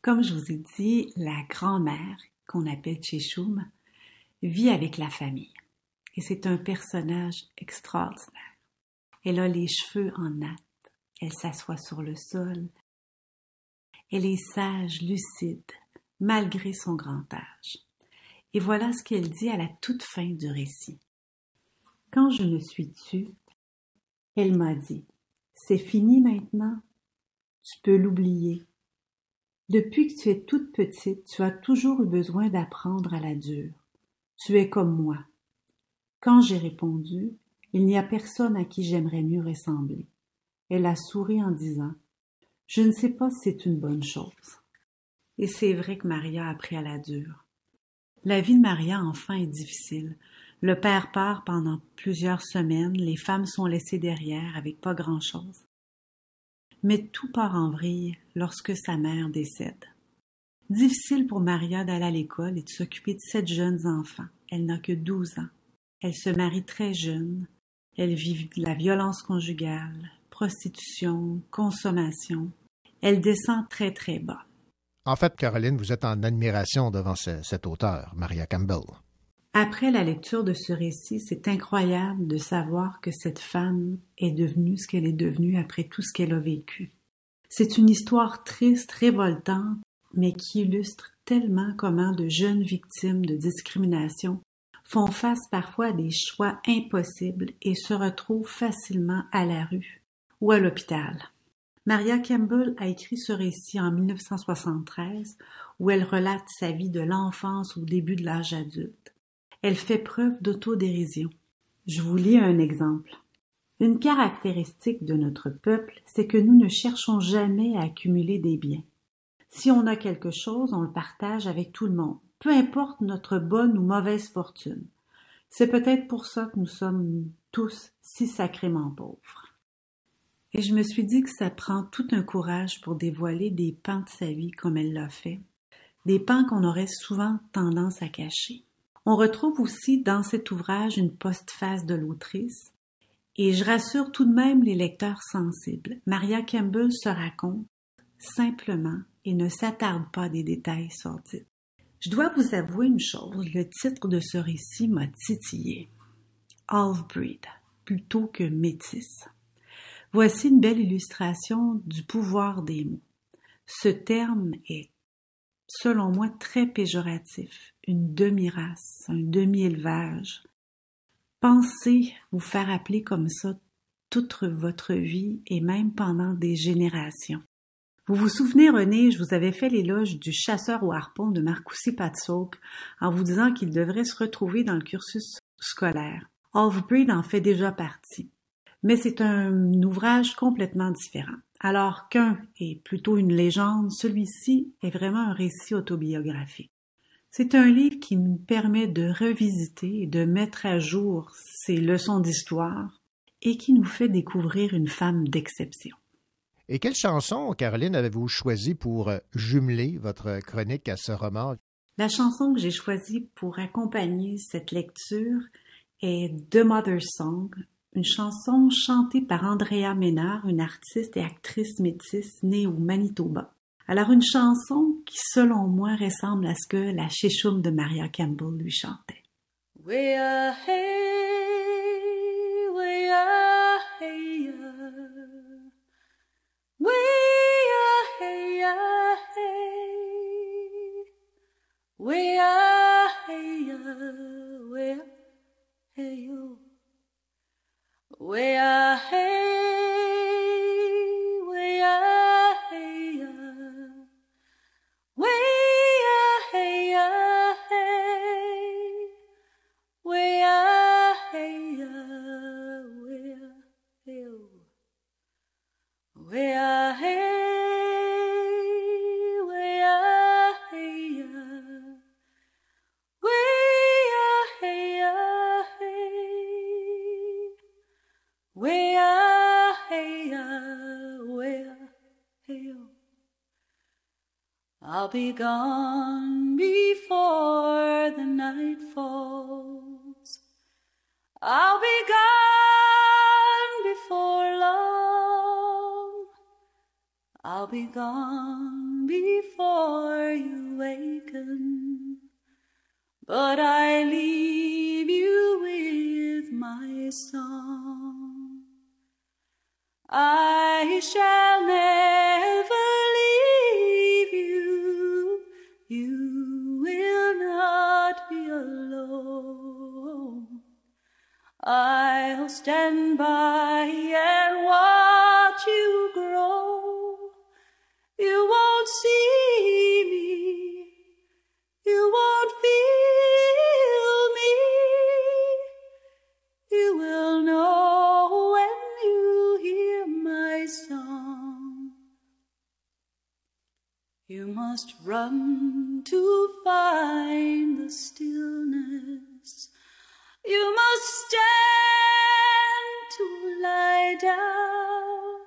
Comme je vous ai dit, la grand-mère, qu'on appelle Tchéchoum, vit avec la famille. Et c'est un personnage extraordinaire. Elle a les cheveux en natte. Elle s'assoit sur le sol. Elle est sage, lucide, malgré son grand âge. Et voilà ce qu'elle dit à la toute fin du récit. Quand je me suis tue, elle m'a dit C'est fini maintenant, tu peux l'oublier. Depuis que tu es toute petite, tu as toujours eu besoin d'apprendre à la dure. Tu es comme moi. Quand j'ai répondu, il n'y a personne à qui j'aimerais mieux ressembler. Elle a souri en disant Je ne sais pas si c'est une bonne chose. Et c'est vrai que Maria a appris à la dure. La vie de Maria, enfin, est difficile. Le père part pendant plusieurs semaines, les femmes sont laissées derrière avec pas grand-chose. Mais tout part en vrille lorsque sa mère décède. Difficile pour Maria d'aller à l'école et de s'occuper de sept jeunes enfants. Elle n'a que douze ans. Elle se marie très jeune. Elle vit la violence conjugale, prostitution, consommation. Elle descend très très bas. En fait, Caroline, vous êtes en admiration devant cet auteur, Maria Campbell. Après la lecture de ce récit, c'est incroyable de savoir que cette femme est devenue ce qu'elle est devenue après tout ce qu'elle a vécu. C'est une histoire triste, révoltante, mais qui illustre tellement comment de jeunes victimes de discrimination font face parfois à des choix impossibles et se retrouvent facilement à la rue ou à l'hôpital. Maria Campbell a écrit ce récit en 1973 où elle relate sa vie de l'enfance au début de l'âge adulte. Elle fait preuve d'autodérision. Je vous lis un exemple. Une caractéristique de notre peuple, c'est que nous ne cherchons jamais à accumuler des biens. Si on a quelque chose, on le partage avec tout le monde, peu importe notre bonne ou mauvaise fortune. C'est peut-être pour ça que nous sommes tous si sacrément pauvres. Et je me suis dit que ça prend tout un courage pour dévoiler des pans de sa vie comme elle l'a fait, des pans qu'on aurait souvent tendance à cacher. On retrouve aussi dans cet ouvrage une postface de l'autrice, et je rassure tout de même les lecteurs sensibles. Maria Campbell se raconte simplement et ne s'attarde pas des détails sordides. Je dois vous avouer une chose, le titre de ce récit m'a titillé. Half-breed, plutôt que métis. Voici une belle illustration du pouvoir des mots. Ce terme est, selon moi, très péjoratif. Une demi-race, un demi-élevage. Pensez vous faire appeler comme ça toute votre vie et même pendant des générations. Vous vous souvenez, René, je vous avais fait l'éloge du chasseur au harpon de Marcoussi Patsouk en vous disant qu'il devrait se retrouver dans le cursus scolaire. Half-Breed en fait déjà partie. Mais c'est un ouvrage complètement différent. Alors qu'un est plutôt une légende, celui-ci est vraiment un récit autobiographique. C'est un livre qui nous permet de revisiter et de mettre à jour ses leçons d'histoire et qui nous fait découvrir une femme d'exception. Et quelle chanson, Caroline, avez-vous choisi pour euh, jumeler votre chronique à ce roman? La chanson que j'ai choisie pour accompagner cette lecture est The Mother Song, une chanson chantée par Andrea Ménard, une artiste et actrice métisse née au Manitoba. Alors une chanson qui, selon moi, ressemble à ce que la Chéchoum de Maria Campbell lui chantait. We are here, we are here, we are here, we are here, we are here, we are here, we are here, we are. I'll be gone before the night falls. I'll be gone before long. I'll be gone before you waken. but I leave you with my song. I shall never I'll stand by and watch you grow. You won't see me. You won't feel me. You will know when you hear my song. You must run to find the stillness. You must stand to lie down.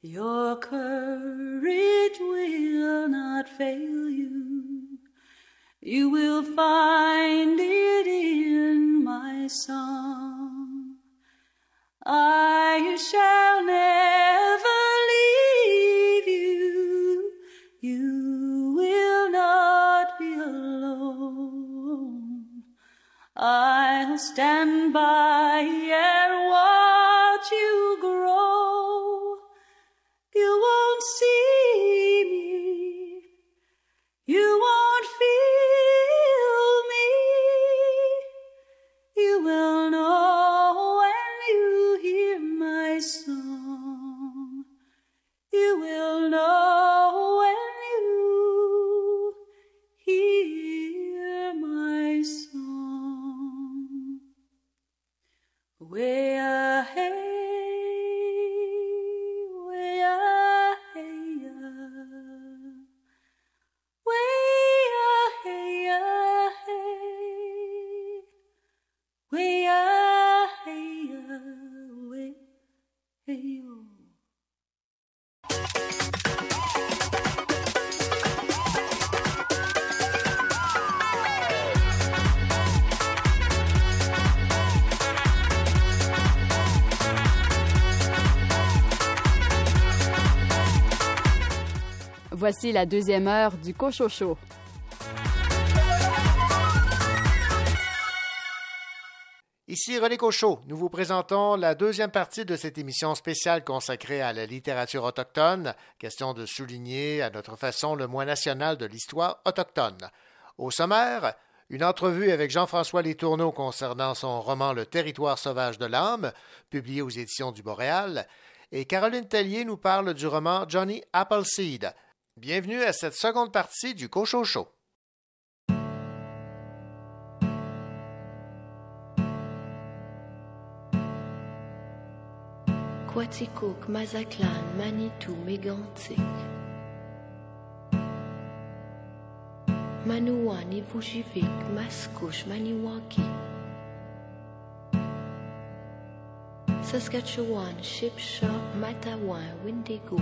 Your courage will not fail you. You will find it in my song. I shall never I'll stand by and watch you grow. You Voici la deuxième heure du Cochocho. Ici René Cochot. Nous vous présentons la deuxième partie de cette émission spéciale consacrée à la littérature autochtone. Question de souligner à notre façon le mois national de l'histoire autochtone. Au sommaire, une entrevue avec Jean-François Letourneau concernant son roman Le territoire sauvage de l'âme, publié aux éditions du Boréal, et Caroline Tellier nous parle du roman Johnny Appleseed. Bienvenue à cette seconde partie du Cochot Show. Quaticook, Mazatlan, Manitou, Mégantic. Manouan, Ivujivik, Mascouche, Maniwaki. Saskatchewan, Shipshaw, Matawan, Windigo.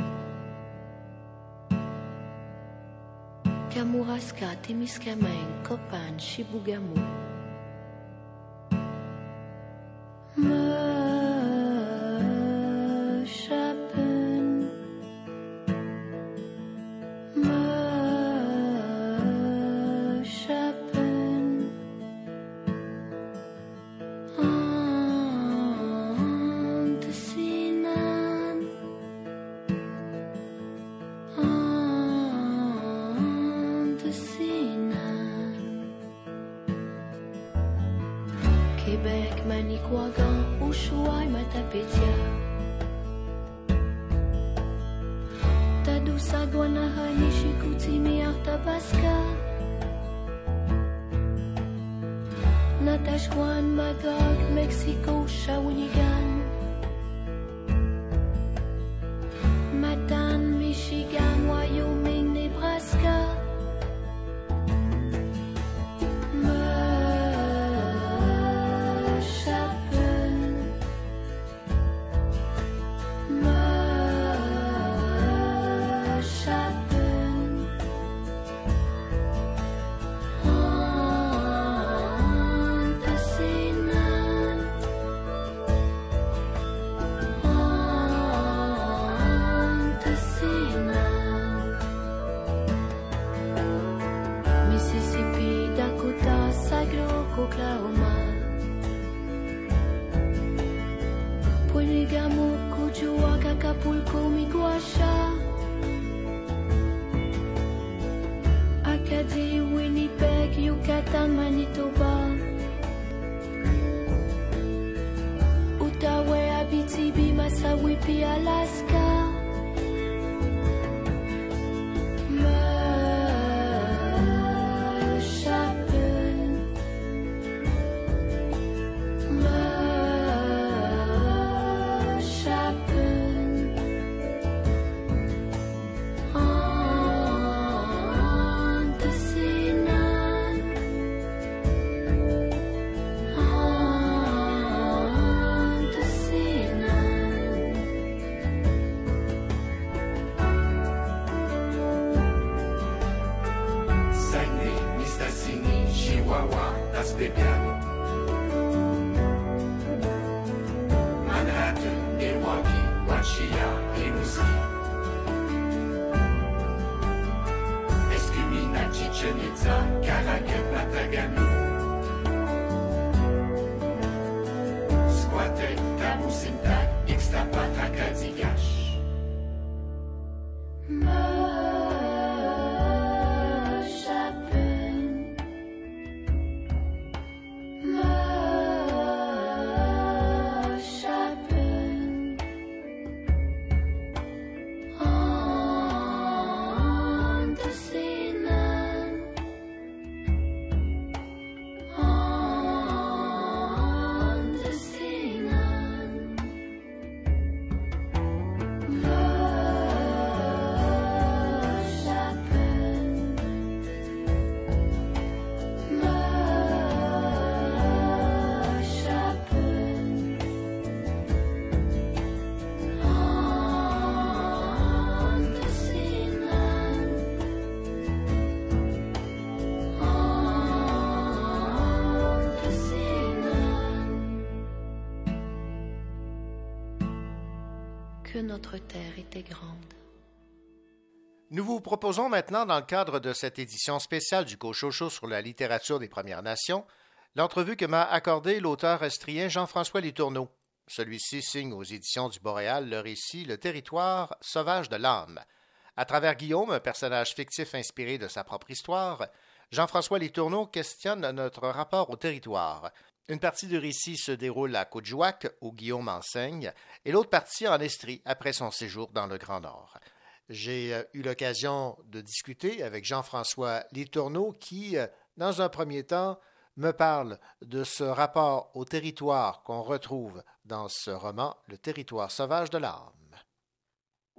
Kamouraska, Témiscamingue, Copan, Chibougamau. Notre terre était grande. Nous vous proposons maintenant, dans le cadre de cette édition spéciale du Cochocho sur la littérature des Premières Nations, l'entrevue que m'a accordée l'auteur estrien Jean-François Litourneau. Celui-ci signe aux éditions du Boréal le récit Le territoire sauvage de l'âme. À travers Guillaume, un personnage fictif inspiré de sa propre histoire, Jean-François Litourneau questionne notre rapport au territoire. Une partie du récit se déroule à Coudjouac, où Guillaume enseigne, et l'autre partie en Estrie, après son séjour dans le Grand Nord. J'ai euh, eu l'occasion de discuter avec Jean-François Litourneau qui, euh, dans un premier temps, me parle de ce rapport au territoire qu'on retrouve dans ce roman, Le territoire sauvage de l'âme.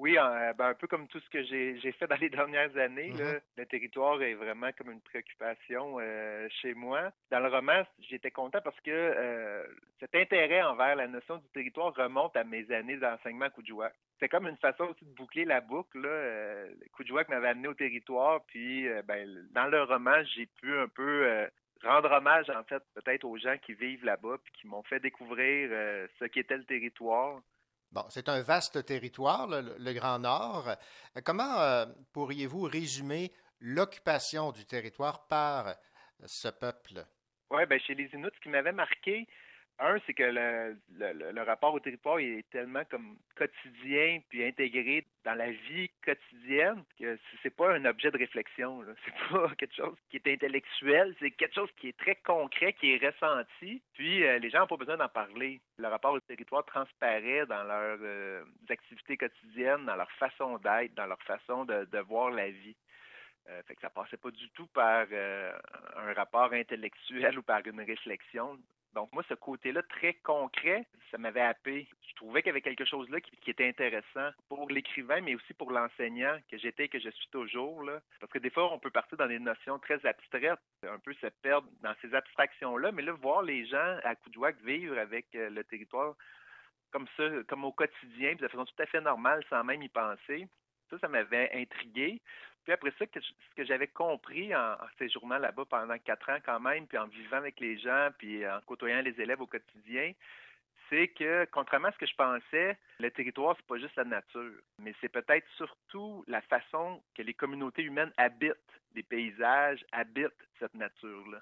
Oui, un, ben, un peu comme tout ce que j'ai fait dans les dernières années, là, Mhm. le territoire est vraiment comme une préoccupation euh, chez moi. Dans le roman, j'étais content parce que euh, cet intérêt envers la notion du territoire remonte à mes années d'enseignement à Coudjouac. C'est comme une façon aussi de boucler la boucle. Là. Euh, Coudjouac m'avait amené au territoire, puis euh, ben, dans le roman, j'ai pu un peu euh, rendre hommage, en fait, peut-être aux gens qui vivent là-bas, puis qui m'ont fait découvrir euh, ce qu'était le territoire. Bon, c'est un vaste territoire, le, Grand Nord. Euh, Comment euh, pourriez-vous résumer l'occupation du territoire par ce peuple? Oui, ben chez les Inuits, ce qui m'avait marqué, un, c'est que le, le- le- rapport au territoire est tellement comme quotidien puis intégré dans la vie quotidienne que c'est pas un objet de réflexion. C'est pas quelque chose qui est intellectuel, c'est quelque chose qui est très concret, qui est ressenti. Puis euh, les gens n'ont pas besoin d'en parler. Le rapport au territoire transparaît dans leurs euh, activités quotidiennes, dans leur façon d'être, dans leur façon de, de voir la vie. Euh, fait que ça passait pas du tout par euh, un rapport intellectuel ou par une réflexion. Donc moi, ce côté-là très concret, ça m'avait happé. Je trouvais qu'il y avait quelque chose là qui, était intéressant pour l'écrivain, mais aussi pour l'enseignant que j'étais et que je suis toujours. Là. Parce que des fois, on peut partir dans des notions très abstraites, un peu se perdre dans ces abstractions-là, mais là, voir les gens à Coudouac vivre avec euh, le territoire comme ça, comme au quotidien, de façon tout à fait normale, sans même y penser, ça, ça m'avait intrigué. Puis après ça, ce que j'avais compris en, en séjournant là-bas pendant quatre ans quand même, puis en vivant avec les gens, puis en côtoyant les élèves au quotidien, c'est que, contrairement à ce que je pensais, le territoire, c'est pas juste la nature, mais c'est peut-être surtout la façon que les communautés humaines habitent les paysages, habitent cette nature-là.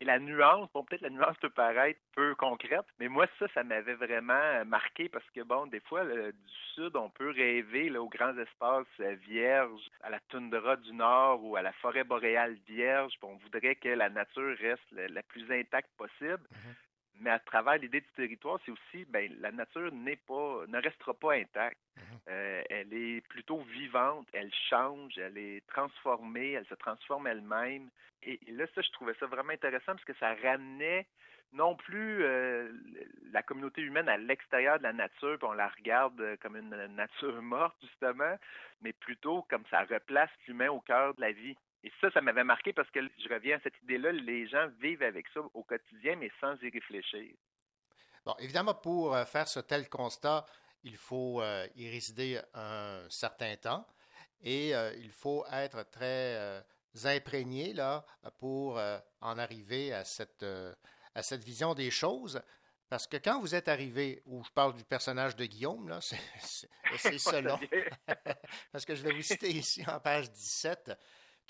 Et la nuance, bon, peut-être la nuance peut paraître peu concrète, mais moi, ça, ça m'avait vraiment marqué parce que, bon, des fois, du sud, on peut rêver là, aux grands espaces euh, vierges, à la toundra du nord ou à la forêt boréale vierge. On voudrait que la nature reste la, la plus intacte possible. Mais à travers l'idée du territoire, c'est aussi, ben, la nature n'est pas, ne restera pas intacte. Euh, elle est plutôt vivante, elle change, elle est transformée, elle se transforme elle-même. Et, et là, ça, je trouvais ça vraiment intéressant parce que ça ramenait non plus euh, la communauté humaine à l'extérieur de la nature, puis on la regarde euh, comme une nature morte, justement, mais plutôt comme ça replace l'humain au cœur de la vie. Et ça, ça m'avait marqué parce que je reviens à cette idée-là, les gens vivent avec ça au quotidien, mais sans y réfléchir. Bon, évidemment, pour euh, faire ce tel constat, il faut euh, y résider un certain temps et euh, il faut être très euh, imprégné là, pour en arriver à cette, à cette vision des choses. Parce que quand vous êtes arrivé, où je parle du personnage de Guillaume, là, c'est selon. Parce que je vais vous citer ici en page 17.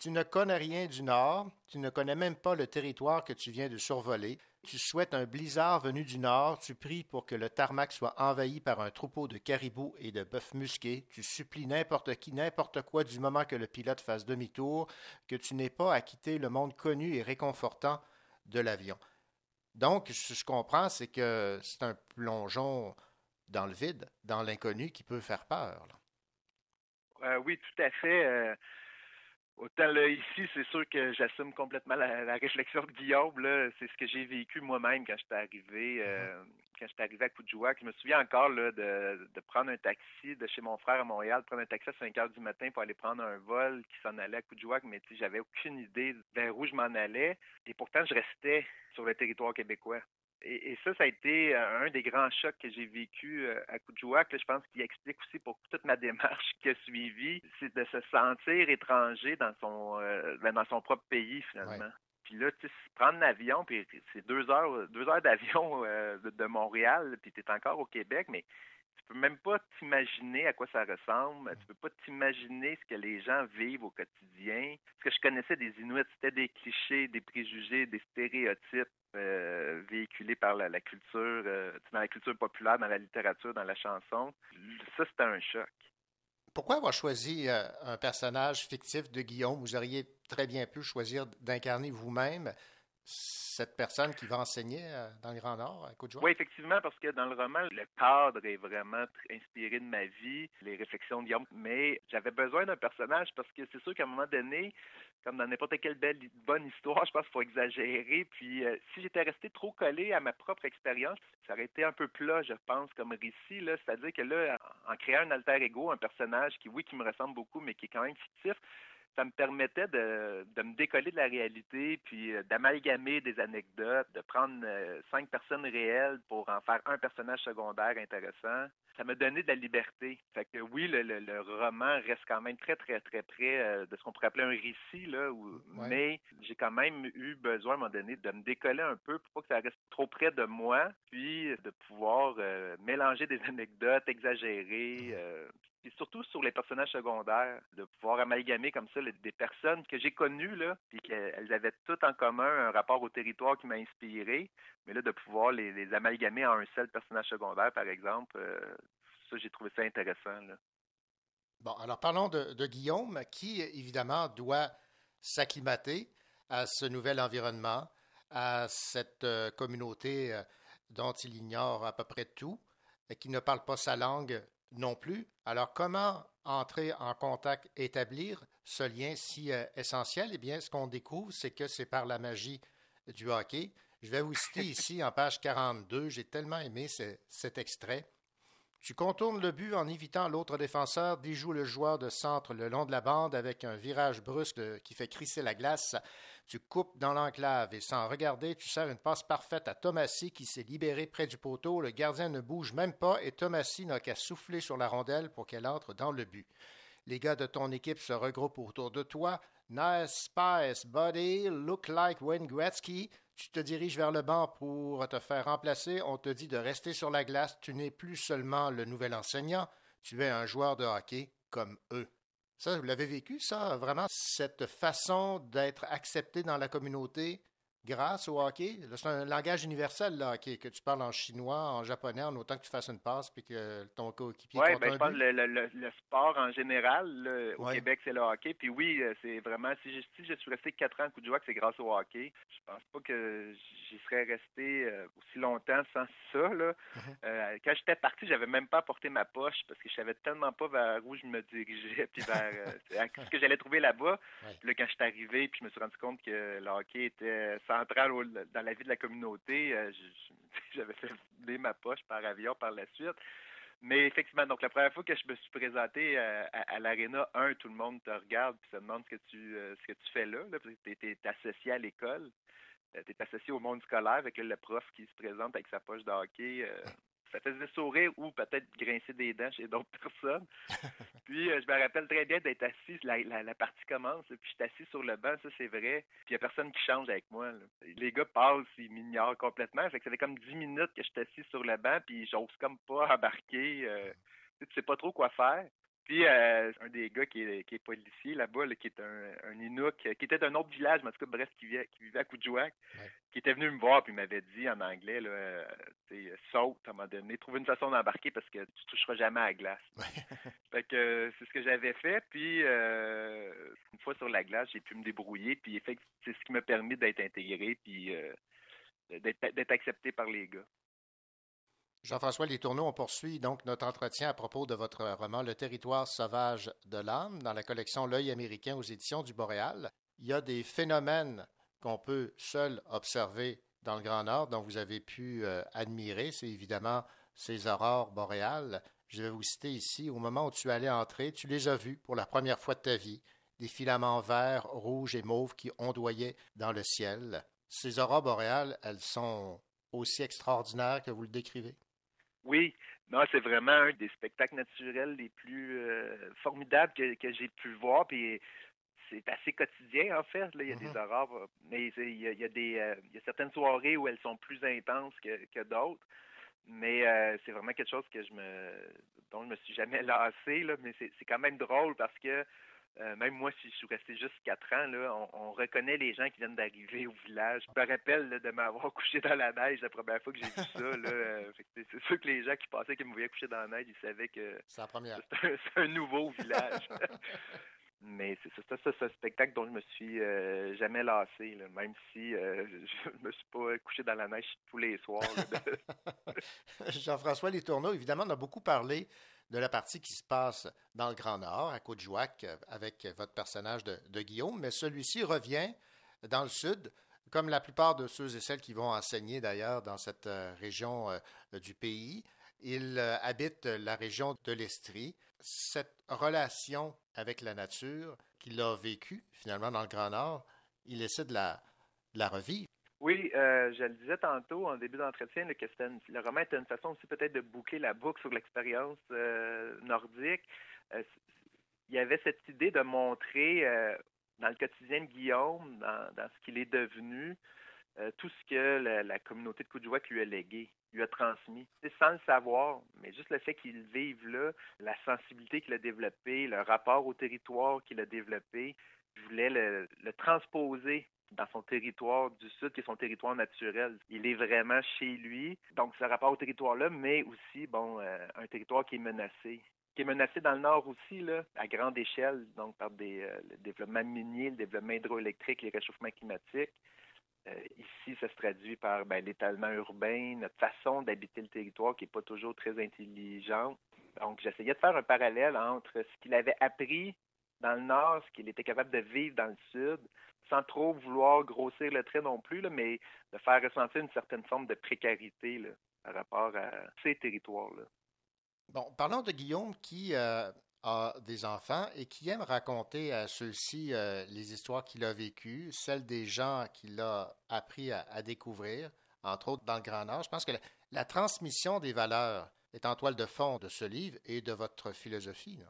Tu ne connais rien du Nord, tu ne connais même pas le territoire que tu viens de survoler. Tu souhaites un blizzard venu du Nord, tu pries pour que le tarmac soit envahi par un troupeau de caribous et de bœufs musqués, tu supplies n'importe qui, n'importe quoi du moment que le pilote fasse demi-tour, que tu n'aies pas à quitter le monde connu et réconfortant de l'avion. Donc, ce que je comprends, c'est que c'est un plongeon dans le vide, dans l'inconnu qui peut faire peur. Euh, oui, tout à fait. Euh, autant là, ici, c'est sûr que j'assume complètement la, la réflexion de Guillaume. C'est ce que j'ai vécu moi-même quand j'étais arrivé. euh, quand j'étais arrivé à Coudjouac, je me souviens encore là, de, de prendre un taxi de chez mon frère à Montréal, prendre un taxi à 5 heures du matin pour aller prendre un vol qui s'en allait à Coudjouac, mais j'avais aucune idée vers où je m'en allais. Et pourtant, je restais sur le territoire québécois. Et, et ça, ça a été euh, un des grands chocs que j'ai vécu euh, à Coudjouac. Je pense qu'il explique aussi pour toute ma démarche qui a suivi, c'est de se sentir étranger dans son euh, ben, dans son propre pays finalement. Puis là, tu sais, prendre l'avion, puis c'est deux heures, deux heures d'avion euh, de, de Montréal, puis tu es encore au Québec, mais tu peux même pas t'imaginer à quoi ça ressemble. Tu peux pas t'imaginer ce que les gens vivent au quotidien. Ce que je connaissais des Inuits, c'était des clichés, des préjugés, des stéréotypes euh, véhiculés par la, la culture, euh, dans la culture populaire, dans la littérature, dans la chanson. Ça, c'était un choc. Pourquoi avoir choisi euh, un personnage fictif de Guillaume? Vous auriez très bien pu choisir d'incarner vous-même cette personne qui va enseigner euh, dans le Grand Nord, à Côte-Joie. Oui, effectivement, parce que dans le roman, le cadre est vraiment inspiré de ma vie, les réflexions de Guillaume, mais j'avais besoin d'un personnage parce que c'est sûr qu'à un moment donné, comme dans n'importe quelle belle, bonne histoire, je pense qu'il faut exagérer. Puis euh, si j'étais resté trop collé à ma propre expérience, ça aurait été un peu plat, je pense, comme récit. C'est-à-dire que là, en créant un alter ego, un personnage qui, oui, qui me ressemble beaucoup, mais qui est quand même fictif, ça me permettait de, de me décoller de la réalité, puis euh, d'amalgamer des anecdotes, de prendre euh, cinq personnes réelles pour en faire un personnage secondaire intéressant. Ça m'a donné de la liberté. Fait que oui, le, le, le roman reste quand même très, très, très près euh, de ce qu'on pourrait appeler un récit, là, où- Ouais. mais j'ai quand même eu besoin à un moment donné de me décoller un peu pour pas que ça reste trop près de moi, puis de pouvoir euh, mélanger des anecdotes, exagérer, euh, et surtout sur les personnages secondaires, de pouvoir amalgamer comme ça des personnes que j'ai connues, là, puis qu'elles avaient toutes en commun un rapport au territoire qui m'a inspiré, mais là, de pouvoir les, amalgamer en un seul personnage secondaire, par exemple, euh, ça, j'ai trouvé ça intéressant, là. Bon, alors parlons de, de Guillaume, qui évidemment doit s'acclimater à ce nouvel environnement, à cette euh, communauté euh, dont il ignore à peu près tout, et qui ne parle pas sa langue non plus. Alors comment entrer en contact, établir ce lien si euh, essentiel? Eh bien, ce qu'on découvre, c'est que c'est par la magie du hockey. Je vais vous citer ici en page 42, j'ai tellement aimé ce- cet extrait. Tu contournes le but en évitant l'autre défenseur, déjoue le joueur de centre le long de la bande avec un virage brusque qui fait crisser la glace. Tu coupes dans l'enclave et sans regarder, tu sers une passe parfaite à Thomasy qui s'est libéré près du poteau. Le gardien ne bouge même pas et Thomasy n'a qu'à souffler sur la rondelle pour qu'elle entre dans le but. Les gars de ton équipe se regroupent autour de toi. Nice spice, buddy. Look like Wayne Gretzky. Tu te diriges vers le banc pour te faire remplacer. On te dit de rester sur la glace. Tu n'es plus seulement le nouvel enseignant. Tu es un joueur de hockey comme eux. Ça, vous l'avez vécu, ça, vraiment, cette façon d'être accepté dans la communauté, grâce au hockey? C'est un langage universel, le hockey, que tu parles en chinois, en japonais, en autant que tu fasses une passe puis que ton coéquipier Oui, ben, je que le, le, sport en général, là, au Ouais. Québec, c'est le hockey. Puis oui, euh, c'est vraiment, si je, si je suis resté quatre ans à Coudjouac, c'est grâce au hockey. Je pense pas que j'y serais resté euh, aussi longtemps sans ça. Là. Mhm. Euh, quand j'étais parti, j'avais même pas apporté ma poche parce que je savais tellement pas vers où je me dirigeais puis vers euh, ce que j'allais trouver là-bas. Ouais. Là, quand je suis arrivé, puis je me suis rendu compte que le hockey était central au- dans la vie de la communauté, euh, j'avais fait vider ma poche par avion par la suite. Mais effectivement, donc la première fois que je me suis présenté euh, à, à l'aréna, un, tout le monde te regarde puis se demande ce que tu euh, ce que tu fais là, là tu es, associé à l'école, tu es associé au monde scolaire avec le prof qui se présente avec sa poche de hockey. Ça faisait sourire ou peut-être grincer des dents chez d'autres personnes. Puis euh, je me rappelle très bien d'être assis, la, partie commence, puis je suis assis sur le banc, ça c'est vrai. Puis il n'y a personne qui change avec moi. Les gars passent, ils m'ignorent complètement. Fait que ça fait comme 10 minutes que je suis assis sur le banc, puis j'ose comme pas embarquer. euh, tu sais pas trop quoi faire. Puis euh, un des gars qui est, qui est policier là-bas, là, qui est un, un Inuk, euh, qui était d'un autre village, mais en tout cas, bref, qui vivait, qui vivait à Coudjouac, qui était venu me voir puis m'avait dit en anglais, là, euh, saute à un moment donné, trouve une façon d'embarquer parce que tu toucheras jamais à la glace. Fait que euh, c'est ce que j'avais fait. Puis euh, une fois sur la glace, j'ai pu me débrouiller. Puis c'est ce qui m'a permis d'être intégré puis d'être accepté par les gars. Jean-François Letourneau, on poursuit donc notre entretien à propos de votre roman Le territoire sauvage de l'âme dans la collection L'œil américain aux éditions du Boréal. Il y a des phénomènes qu'on peut seul observer dans le Grand Nord, dont vous avez pu euh, admirer. C'est évidemment ces aurores boréales. Je vais vous citer ici, au moment où tu allais entrer, tu les as vus pour la première fois de ta vie, des filaments verts, rouges et mauves qui ondoyaient dans le ciel. Ces aurores boréales, elles sont aussi extraordinaires que vous le décrivez? Oui, non, c'est vraiment un des spectacles naturels les plus euh, formidables que, que j'ai pu voir. Puis c'est assez quotidien en fait. Là, il y a des aurores, mais c'est- il y a, il y a des euh, il y a certaines soirées où elles sont plus intenses que, que d'autres. Mais euh, c'est vraiment quelque chose que je me dont je me suis jamais lassé. Là, mais c'est c'est quand même drôle parce que euh, même moi, si je suis resté juste quatre ans, là, on, on reconnaît les gens qui viennent d'arriver au village. Je me rappelle là, de m'avoir couché dans la neige la première fois que j'ai vu ça. Euh, c'est sûr que les gens qui passaient, qui me voyaient coucher dans la neige, ils savaient que C'est un, nouveau village. Mais c'est ça, c'est ça, c'est un spectacle dont je me suis euh, jamais lassé, là, même si je me suis pas couché dans la neige tous les soirs. Jean-François Letourneau, évidemment, on a beaucoup parlé de la partie qui se passe dans le Grand Nord, à Côte-Jouac, euh, avec votre personnage de, Guillaume, mais celui-ci revient dans le Sud, comme la plupart de ceux et celles qui vont enseigner d'ailleurs dans cette euh, région euh, du pays. Il habite la région de l'Estrie. Cette relation avec la nature qu'il a vécue finalement dans le Grand Nord, il essaie de la revivre. Oui, euh, je le disais tantôt en début d'entretien, une- le roman était une façon aussi peut-être de boucler la boucle sur l'expérience euh, nordique. Euh, il y avait cette idée de montrer dans le quotidien de Guillaume, dans, ce qu'il est devenu, tout ce que la, communauté de Coudjouac lui a légué, lui a transmis. Sans le savoir, mais juste le fait qu'il vive là, la sensibilité qu'il a développée, le rapport au territoire qu'il a développé, je voulais le, le transposer dans son territoire du Sud, qui est son territoire naturel. Il est vraiment chez lui. Donc, ce rapport au territoire-là, mais aussi, bon, euh, un territoire qui est menacé qui est menacé dans le nord aussi, là, à grande échelle, donc par des, euh, le développement minier, le développement hydroélectrique, les réchauffements climatiques. Euh, ici, ça se traduit par ben, l'étalement urbain, notre façon d'habiter le territoire qui n'est pas toujours très intelligente. Donc, j'essayais de faire un parallèle entre ce qu'il avait appris dans le nord, ce qu'il était capable de vivre dans le sud, sans trop vouloir grossir le trait non plus, mais de faire ressentir une certaine forme de précarité par rapport à ces territoires-là. Bon, parlons de Guillaume qui euh, a des enfants et qui aime raconter à ceux-ci euh, les histoires qu'il a vécues, celles des gens qu'il a appris à, découvrir, entre autres dans le Grand Nord. Je pense que la, transmission des valeurs est en toile de fond de ce livre et de votre philosophie.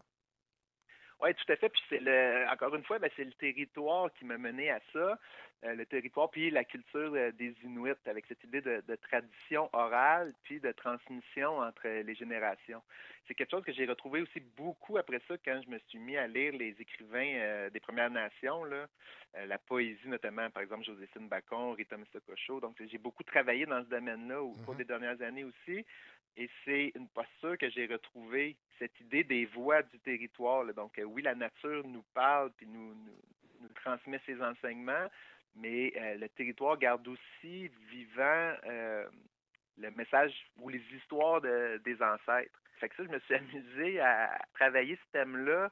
Oui, tout à fait. Puis c'est le, encore une fois, ben, c'est le territoire qui m'a mené à ça. Euh, le territoire, puis la culture euh, des Inuits, avec cette idée de, de, tradition orale, puis de transmission entre les générations. C'est quelque chose que j'ai retrouvé aussi beaucoup après ça quand je me suis mis à lire les écrivains euh, des Premières Nations, là, la poésie notamment, par exemple Joséphine Bacon, Rita Mistokocho. Donc j'ai beaucoup travaillé dans ce domaine-là au cours mm-hmm. des dernières années aussi. Et c'est une posture que j'ai retrouvée, cette idée des voix du territoire. Donc, oui, la nature nous parle puis nous, nous, transmet ses enseignements, mais euh, le territoire garde aussi vivant euh, le message ou les histoires de, des ancêtres. Fait que ça, je me suis amusé à travailler ce thème-là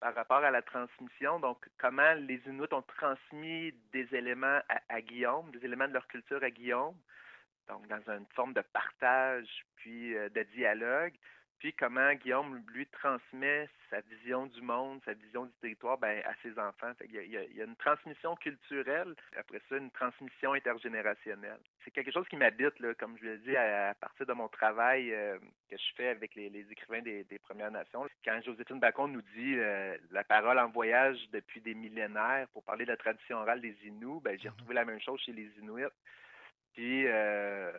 par rapport à la transmission. Donc, comment les Inuits ont transmis des éléments à Guillaume, des éléments de leur culture à Guillaume, donc dans une forme de partage puis euh, de dialogue. Puis comment Guillaume, lui, transmet sa vision du monde, sa vision du territoire ben, à ses enfants. il, y a, il, y a, une transmission culturelle, après ça, une transmission intergénérationnelle. C'est quelque chose qui m'habite, là, comme je l'ai dit, à, à, partir de mon travail euh, que je fais avec les, les écrivains des, des, Premières Nations. Quand Joséphine Bacon nous dit euh, la parole en voyage depuis des millénaires pour parler de la tradition orale des Inuits, ben, j'ai retrouvé la même chose chez les Inuits. Puis euh,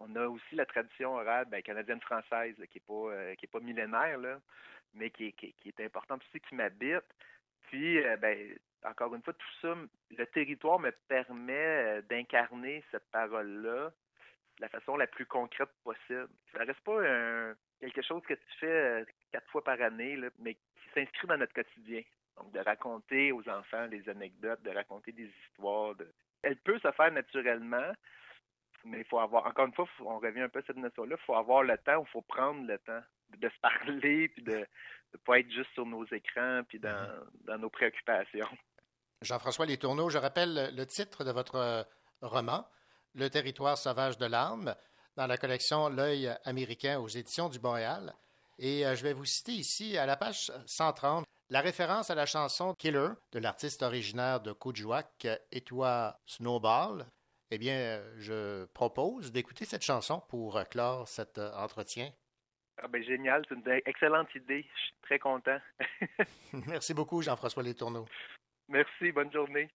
on, a aussi la tradition orale ben, canadienne-française qui n'est pas euh, qui pas millénaire, là, mais qui, qui, qui est importante aussi, qui m'habite. Puis euh, ben, encore une fois, tout ça, le territoire me permet d'incarner cette parole-là de la façon la plus concrète possible. Ça reste pas un, quelque chose que tu fais quatre fois par année, là, mais qui s'inscrit dans notre quotidien. Donc, de raconter aux enfants des anecdotes, de raconter des histoires, de, elle peut se faire naturellement, mais il faut avoir, encore une fois, on revient un peu à cette notion-là, il faut avoir le temps, il faut prendre le temps de, se parler, puis de ne pas être juste sur nos écrans, puis dans, dans nos préoccupations. Jean-François Tourneaux, je rappelle le titre de votre euh, roman, Le territoire sauvage de l'âme, dans la collection L'œil américain aux éditions du Boréal. Et euh, je vais vous citer ici, à la page 130, la référence à la chanson Killer de l'artiste originaire de Kuujjuaq, Etwa Snowball, eh bien, je propose d'écouter cette chanson pour clore cet euh, entretien. Ah ben génial, c'est une excellente idée. Je suis très content. Merci beaucoup, Jean-François Letourneau. Merci, bonne journée.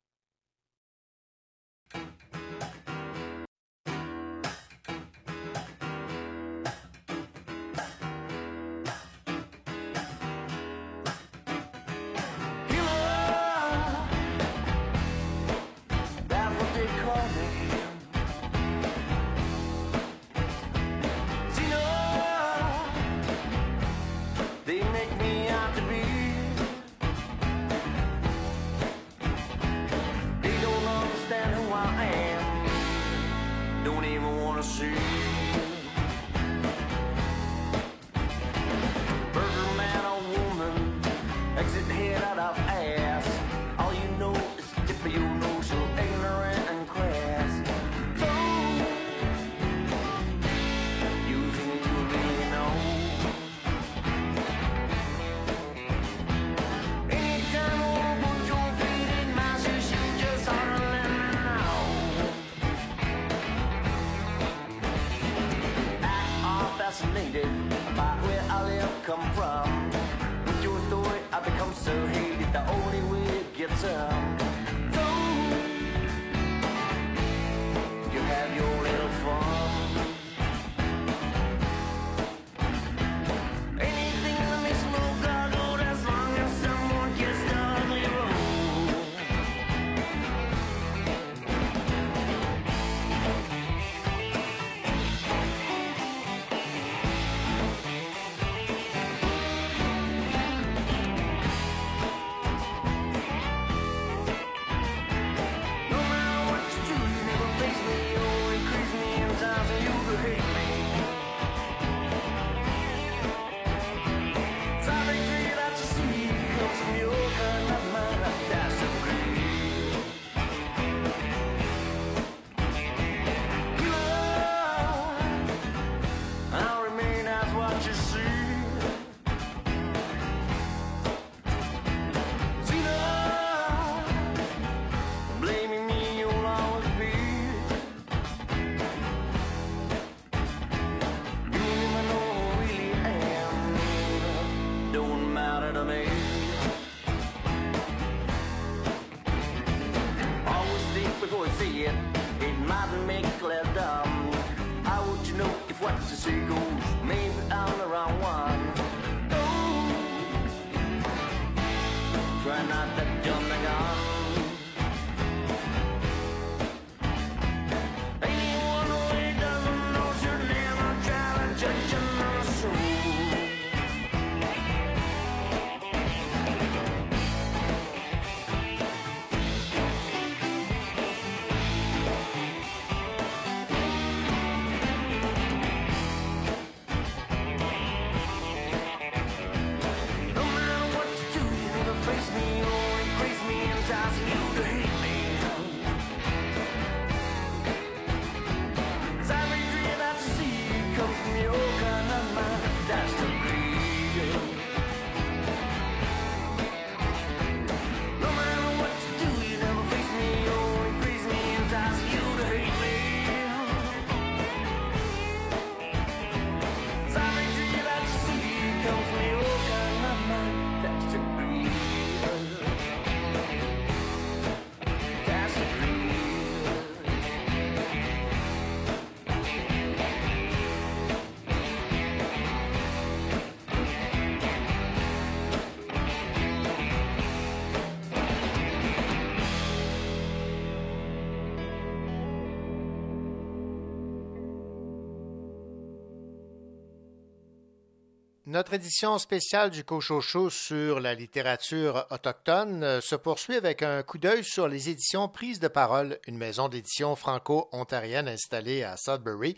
Notre édition spéciale du Cochocho sur la littérature autochtone euh, se poursuit avec un coup d'œil sur les éditions Prises de parole, une maison d'édition franco-ontarienne installée à Sudbury,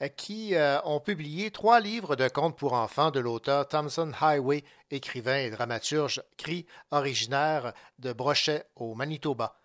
euh, qui euh, ont publié trois livres de contes pour enfants de l'auteur Thompson Highway, écrivain et dramaturge cri originaire de Brochet au Manitoba.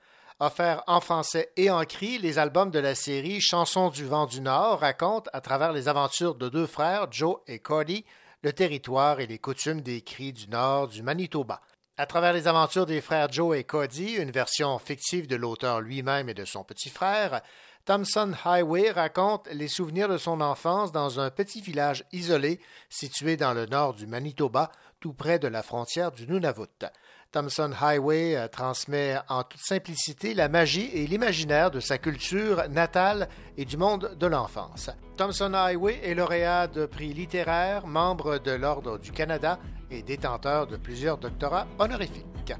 Offert en français et en cri, les albums de la série Chansons du vent du Nord racontent, à travers les aventures de deux frères, Joe et Cody, le territoire et les coutumes des cris du nord du Manitoba. À travers les aventures des frères Joe et Cody, une version fictive de l'auteur lui-même et de son petit frère, Thompson Highway raconte les souvenirs de son enfance dans un petit village isolé situé dans le nord du Manitoba, tout près de la frontière du Nunavut. Thompson Highway euh, transmet en toute simplicité la magie et l'imaginaire de sa culture natale et du monde de l'enfance. Thompson Highway est lauréat de prix littéraires, membre de l'Ordre du Canada et détenteur de plusieurs doctorats honorifiques.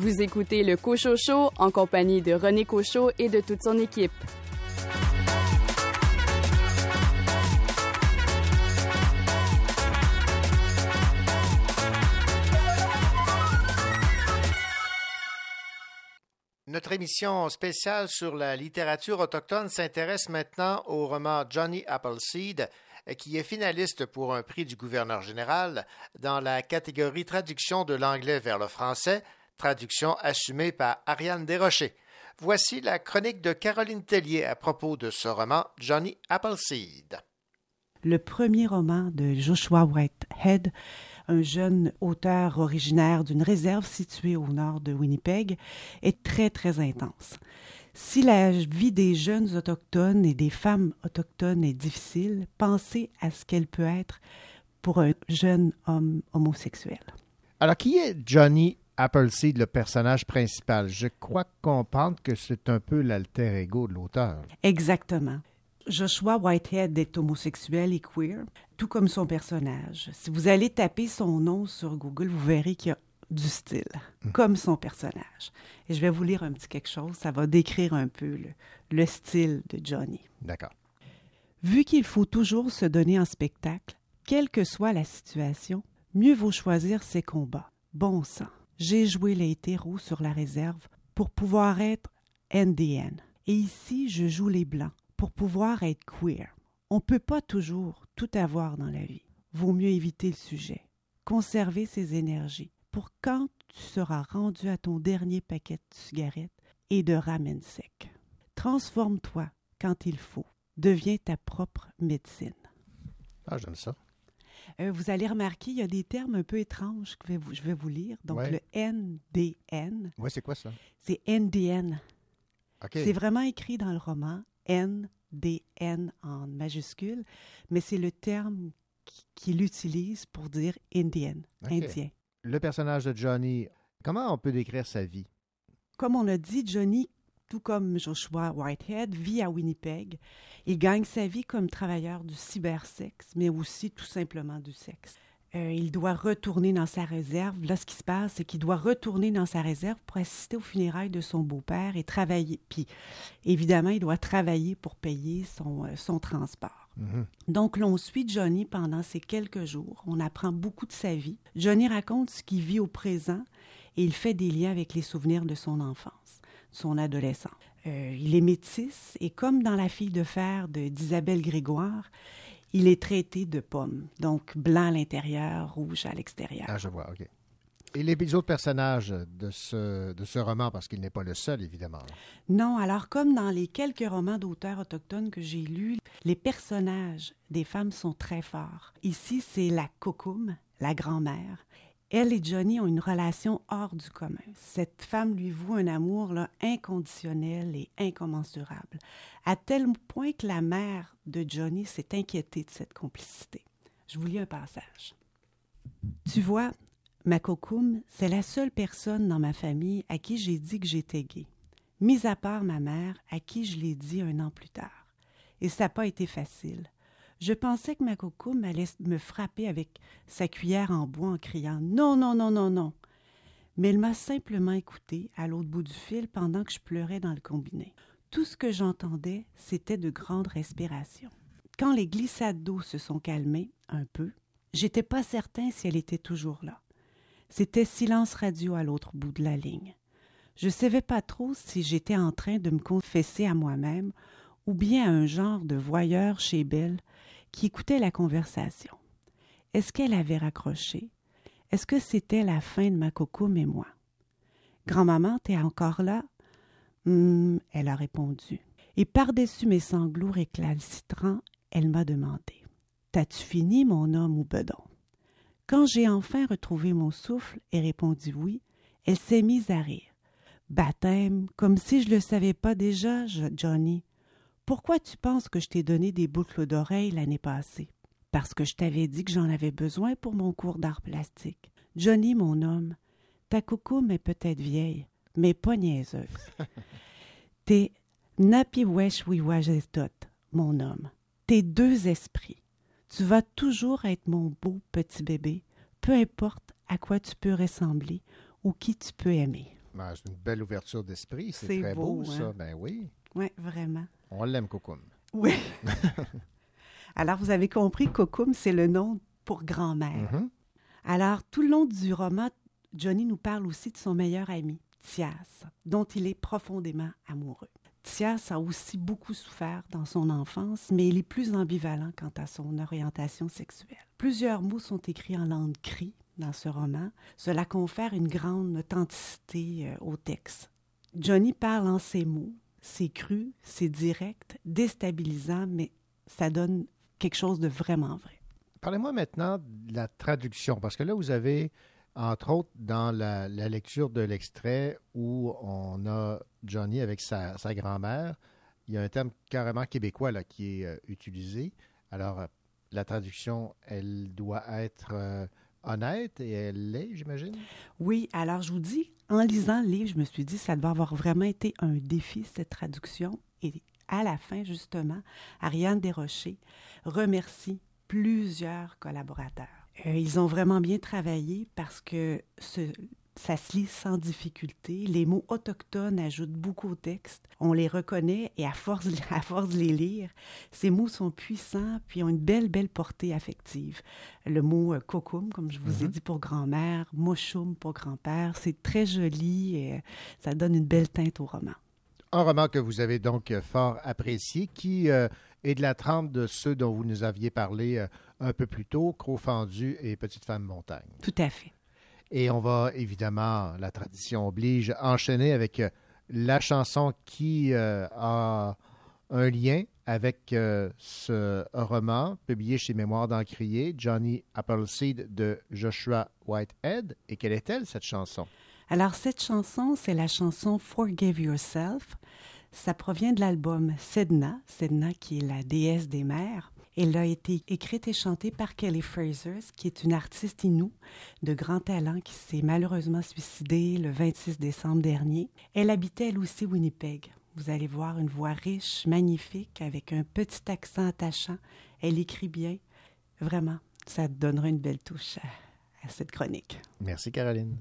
Vous écoutez le Cocho Show en compagnie de René Cochot et de toute son équipe. Notre émission spéciale sur la littérature autochtone s'intéresse maintenant au roman Johnny Appleseed, qui est finaliste pour un prix du gouverneur général dans la catégorie traduction de l'anglais vers le français, traduction assumée par Ariane Desrochers. Voici la chronique de Caroline Tellier à propos de ce roman Johnny Appleseed. Le premier roman de Joshua Whitehead, un jeune auteur originaire d'une réserve située au nord de Winnipeg, est très très intense. Si la vie des jeunes autochtones et des femmes autochtones est difficile, pensez à ce qu'elle peut être pour un jeune homme homosexuel. Alors, qui est Johnny Appleseed, le personnage principal? Je crois comprendre que c'est un peu l'alter ego de l'auteur. Exactement. Joshua Whitehead est homosexuel et queer, tout comme son personnage. Si vous allez taper son nom sur Google, vous verrez qu'il y a du style, comme son personnage. Et je vais vous lire un petit quelque chose, ça va décrire un peu le, le style de Johnny. D'accord. Vu qu'il faut toujours se donner en spectacle, quelle que soit la situation, mieux vaut choisir ses combats. Bon sang. J'ai joué les hétéros sur la réserve pour pouvoir être NDN. Et ici, je joue les blancs pour pouvoir être queer. On peut pas toujours tout avoir dans la vie. Vaut mieux éviter le sujet. Conserver ses énergies pour quand tu seras rendu à ton dernier paquet de cigarettes et de ramen sec. Transforme-toi quand il faut. Deviens ta propre médecine. Ah, j'aime ça. Euh, vous allez remarquer, il y a des termes un peu étranges que je vais vous, je vais vous lire. Donc, Ouais. le NDN, Oui, c'est quoi ça? c'est NDN. C'est vraiment écrit dans le roman, NDN en majuscule, mais c'est le terme qui- qu'il utilise pour dire Indian, OK. indien. Le personnage de Johnny, comment on peut décrire sa vie? Comme on l'a dit, Johnny, tout comme Joshua Whitehead, vit à Winnipeg. Il gagne sa vie comme travailleur du cybersexe, mais aussi tout simplement du sexe. Euh, il doit retourner dans sa réserve. Là, ce qui se passe, c'est qu'il doit retourner dans sa réserve pour assister aux funérailles de son beau-père et travailler. Puis, évidemment, il doit travailler pour payer son, euh, son transport. Mhm. Donc, l'on suit Johnny pendant ces quelques jours. On apprend beaucoup de sa vie. Johnny raconte ce qu'il vit au présent et il fait des liens avec les souvenirs de son enfance, son adolescence. Euh, il est métis et comme dans La fille de fer de- d'Isabelle Grégoire, il est traité de pomme, donc blanc à l'intérieur, rouge à l'extérieur. Ah, je vois, OK. Et les autres personnages de ce, de ce roman, parce qu'il n'est pas le seul, évidemment. Non, alors comme dans les quelques romans d'auteurs autochtones que j'ai lus, les personnages des femmes sont très forts. Ici, c'est la Kokum, la grand-mère. Elle et Johnny ont une relation hors du commun. Cette femme lui voue un amour inconditionnel et incommensurable, à tel point que la mère de Johnny s'est inquiétée de cette complicité. Je vous lis un passage. Tu vois, ma cocoum, c'est la seule personne dans ma famille à qui j'ai dit que j'étais gay, mis à part ma mère, à qui je l'ai dit un an plus tard. Et ça n'a pas été facile. Je pensais que ma cocoum allait me frapper avec sa cuillère en bois en criant Non, non, non, non, non. Mais elle m'a simplement écouté à l'autre bout du fil pendant que je pleurais dans le combiné. Tout ce que j'entendais, c'était de grandes respirations. Quand les glissades d'eau se sont calmées un peu, j'étais pas certain si elle était toujours là. C'était silence radio à l'autre bout de la ligne. Je savais pas trop si j'étais en train de me confesser à moi-même ou bien à un genre de voyeur chez Belle qui écoutait la conversation. Est-ce qu'elle avait raccroché? Est-ce que c'était la fin de ma cocoum et moi? Grand-maman, t'es encore là? Hum, elle a répondu. Et par-dessus mes sanglots récalcitrants, elle m'a demandé T'as-tu fini, mon homme ou bedon? Quand j'ai enfin retrouvé mon souffle et répondu oui, elle s'est mise à rire. Baptême, comme si je le savais pas déjà, Johnny. Pourquoi tu penses que je t'ai donné des boucles d'oreilles l'année passée? Parce que je t'avais dit que j'en avais besoin pour mon cours d'art plastique. Johnny, mon homme, ta coucoume est peut-être vieille, mais pas niaiseuse. T'es Napiwesh-Wiwajestot, mon homme. T'es deux esprits. Tu vas toujours être mon beau petit bébé, peu importe à quoi tu peux ressembler ou qui tu peux aimer. Ben, c'est une belle ouverture d'esprit. C'est très beau, beau, ça. hein? Ben oui. Oui, vraiment. On l'aime, Cocoum. Oui. Alors, vous avez compris, Kokum, c'est le nom pour grand-mère. Mhm. Alors, tout le long du roman, Johnny nous parle aussi de son meilleur ami, Thias, dont il est profondément amoureux. Thias a aussi beaucoup souffert dans son enfance, mais il est plus ambivalent quant à son orientation sexuelle. Plusieurs mots sont écrits en langue cri dans ce roman. Cela confère une grande authenticité euh, au texte. Johnny parle en ces mots. C'est cru, c'est direct, déstabilisant, mais ça donne quelque chose de vraiment vrai. Parlez-moi maintenant de la traduction, parce que là, vous avez, entre autres, dans la, la lecture de l'extrait où on a Johnny avec sa, sa grand-mère, il y a un terme carrément québécois là, qui est euh, utilisé. Alors, euh, la traduction, elle doit être euh, honnête et elle l'est, j'imagine? Oui, alors je vous dis, en lisant le livre, je me suis dit, ça doit avoir vraiment été un défi, cette traduction. Et à la fin, justement, Ariane Desrochers remercie plusieurs collaborateurs. Euh, ils ont vraiment bien travaillé parce que ce- ça se lit sans difficulté. Les mots autochtones ajoutent beaucoup au texte. On les reconnaît et à force, à force de les lire, ces mots sont puissants puis ont une belle, belle portée affective. Le mot euh, kokum, comme je vous ai Mhm. dit pour grand-mère, moshum pour grand-père, c'est très joli et euh, ça donne une belle teinte au roman. Un roman que vous avez donc euh, fort apprécié, qui euh, est de la trempe de ceux dont vous nous aviez parlé euh, un peu plus tôt, Croc fendu et Petite femme montagne. Tout à fait. Et on va évidemment, la tradition oblige, enchaîner avec euh, la chanson qui euh, a un lien avec euh, ce roman publié chez Mémoire d'Encrier, Johnny Appleseed de Joshua Whitehead. Et quelle est-elle, cette chanson? Alors, cette chanson, c'est la chanson Forgive Yourself. Ça provient de l'album Sedna, Sedna qui est la déesse des mers. Elle a été écrite et chantée par Kelly Fraser, qui est une artiste inoue de grand talent qui s'est malheureusement suicidée le 26 décembre dernier. Elle habitait elle aussi Winnipeg. Vous allez voir une voix riche, magnifique, avec un petit accent attachant. Elle écrit bien. Vraiment, ça donnera une belle touche à, à cette chronique. Merci, Caroline.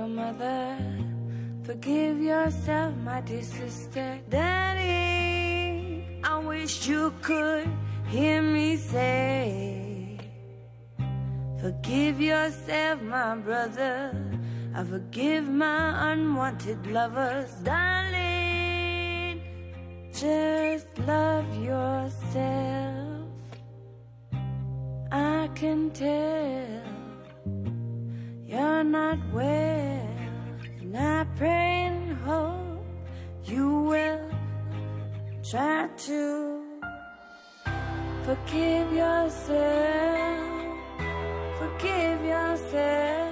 Little mother. Forgive yourself, my dear sister. Daddy, I wish you could hear me say. Forgive yourself, my brother. I forgive my unwanted lovers. Darling, just love yourself. I can tell you're not well, and I pray and hope you will try to forgive yourself. Forgive yourself.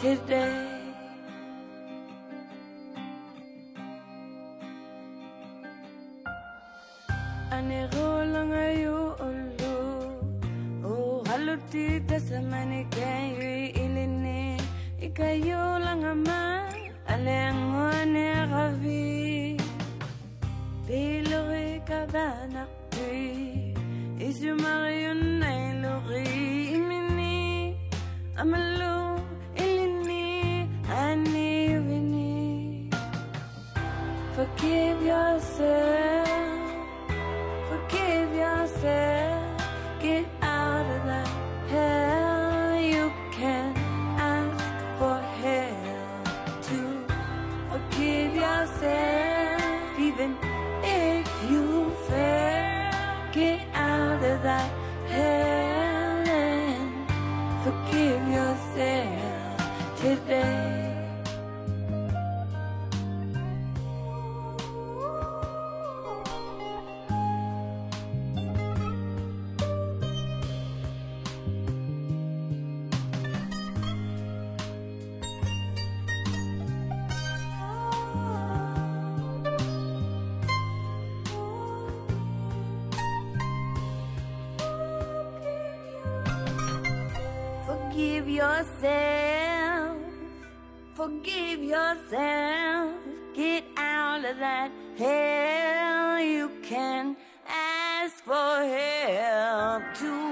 Today. Ane rolang ayo ulu Oh haluti tasamani kayo ilini. Ikayo lang ama Alengone ravi Pilori kabanak tui Isu marion na ilori imini. Amalu Forgive yourself yourself. Get out of that hell. You can ask for help too.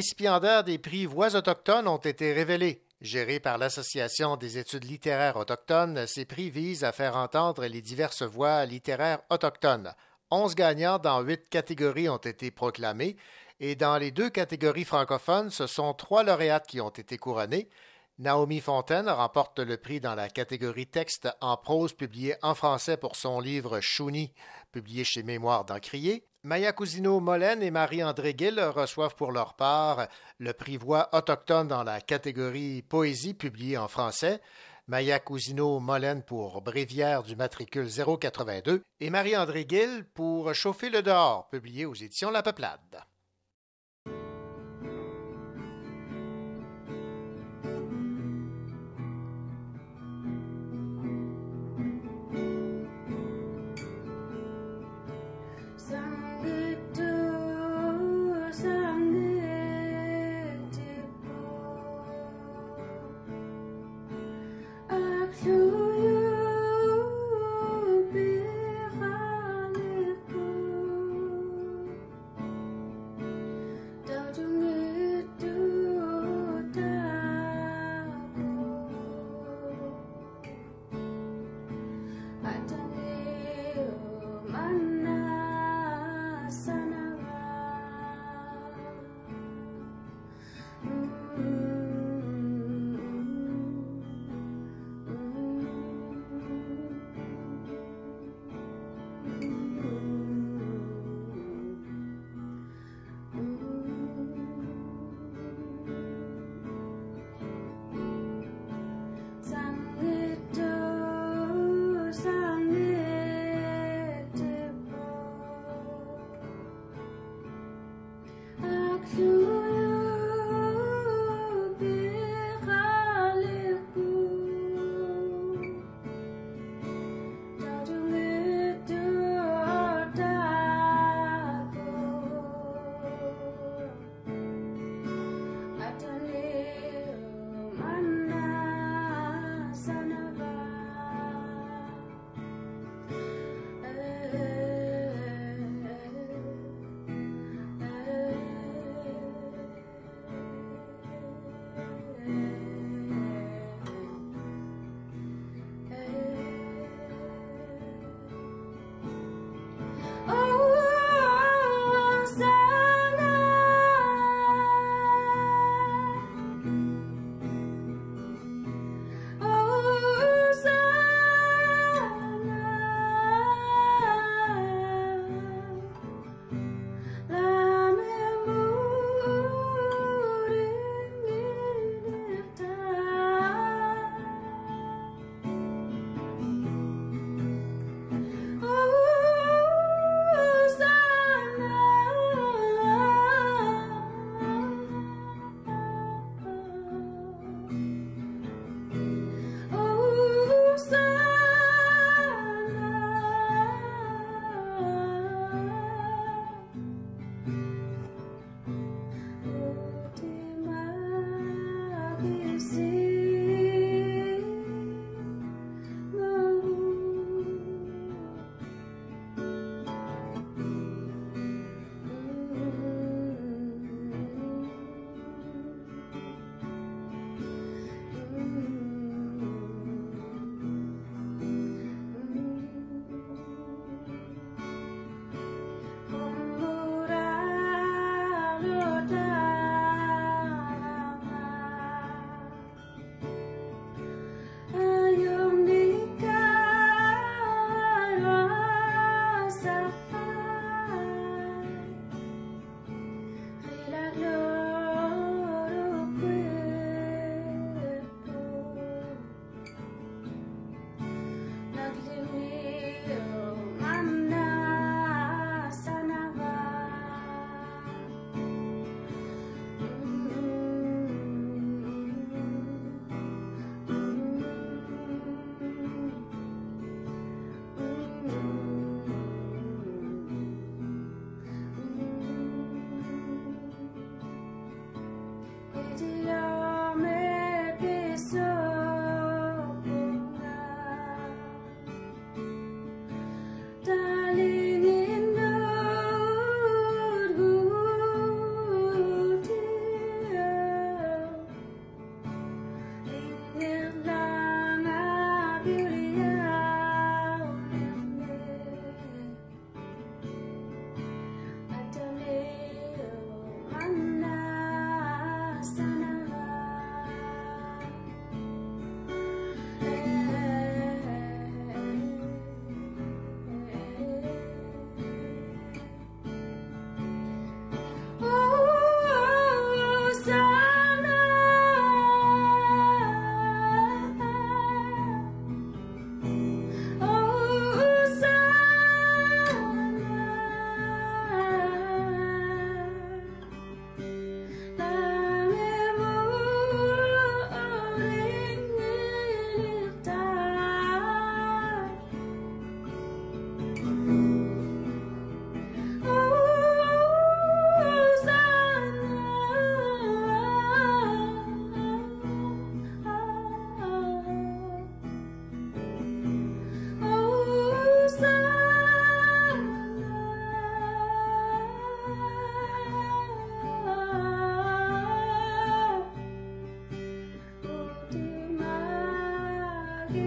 Récipiendaires des prix Voix autochtones ont été révélés. Gérés par l'Association des études littéraires autochtones, ces prix visent à faire entendre les diverses voix littéraires autochtones. Onze gagnants dans huit catégories ont été proclamés et dans les deux catégories francophones, ce sont trois lauréates qui ont été couronnées. Naomi Fontaine remporte le prix dans la catégorie texte en prose publié en français pour son livre Chouni, publié chez Mémoire d'Encrier. Maya Molène et Marie-André Gill reçoivent pour leur part le prix Voix autochtone dans la catégorie Poésie publiée en français. Maya Cousino Molène pour Bréviaire du matricule 082 et Marie-André Gill pour Chauffer le dehors, publié aux éditions La Peuplade.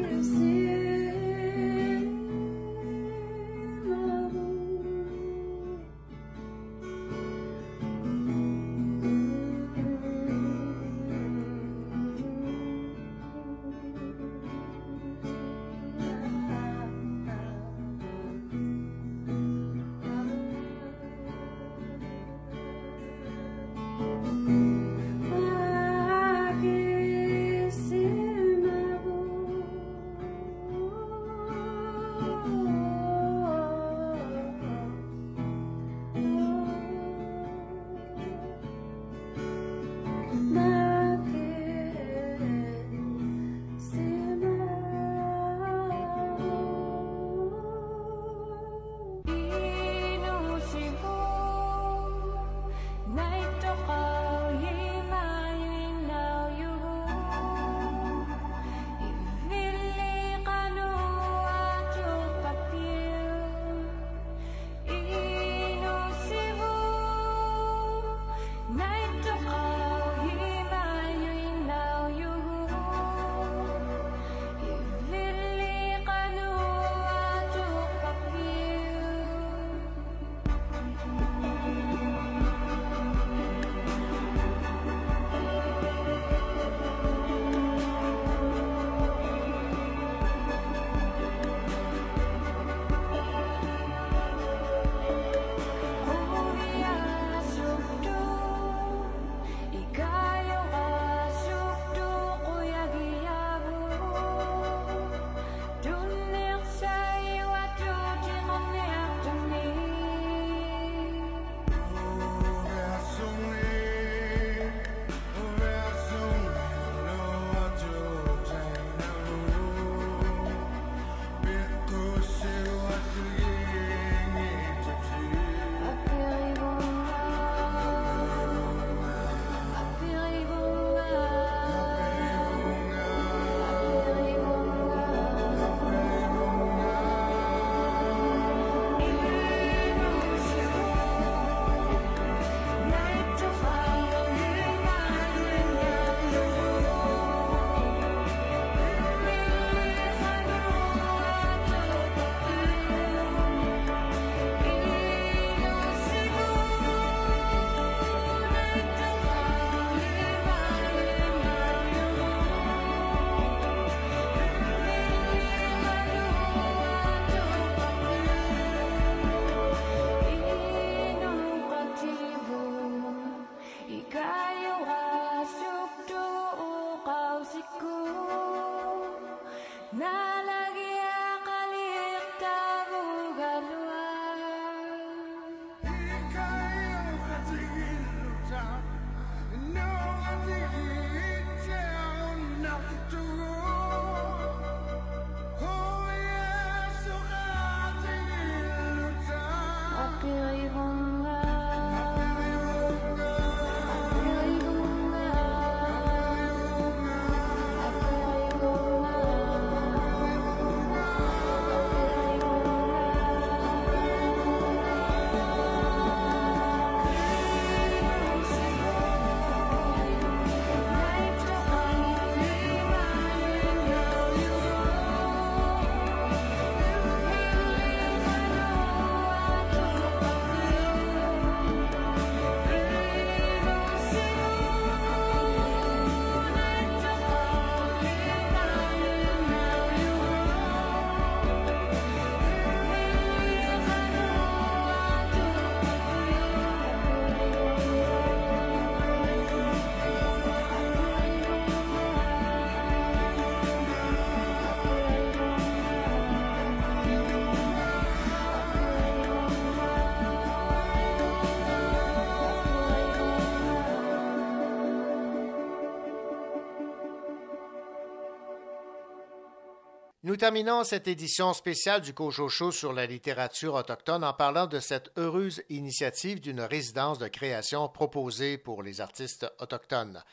Eu sei. Nous terminons cette édition spéciale du Cochocho sur la littérature autochtone en parlant de cette heureuse initiative d'une résidence de création proposée pour les artistes autochtones.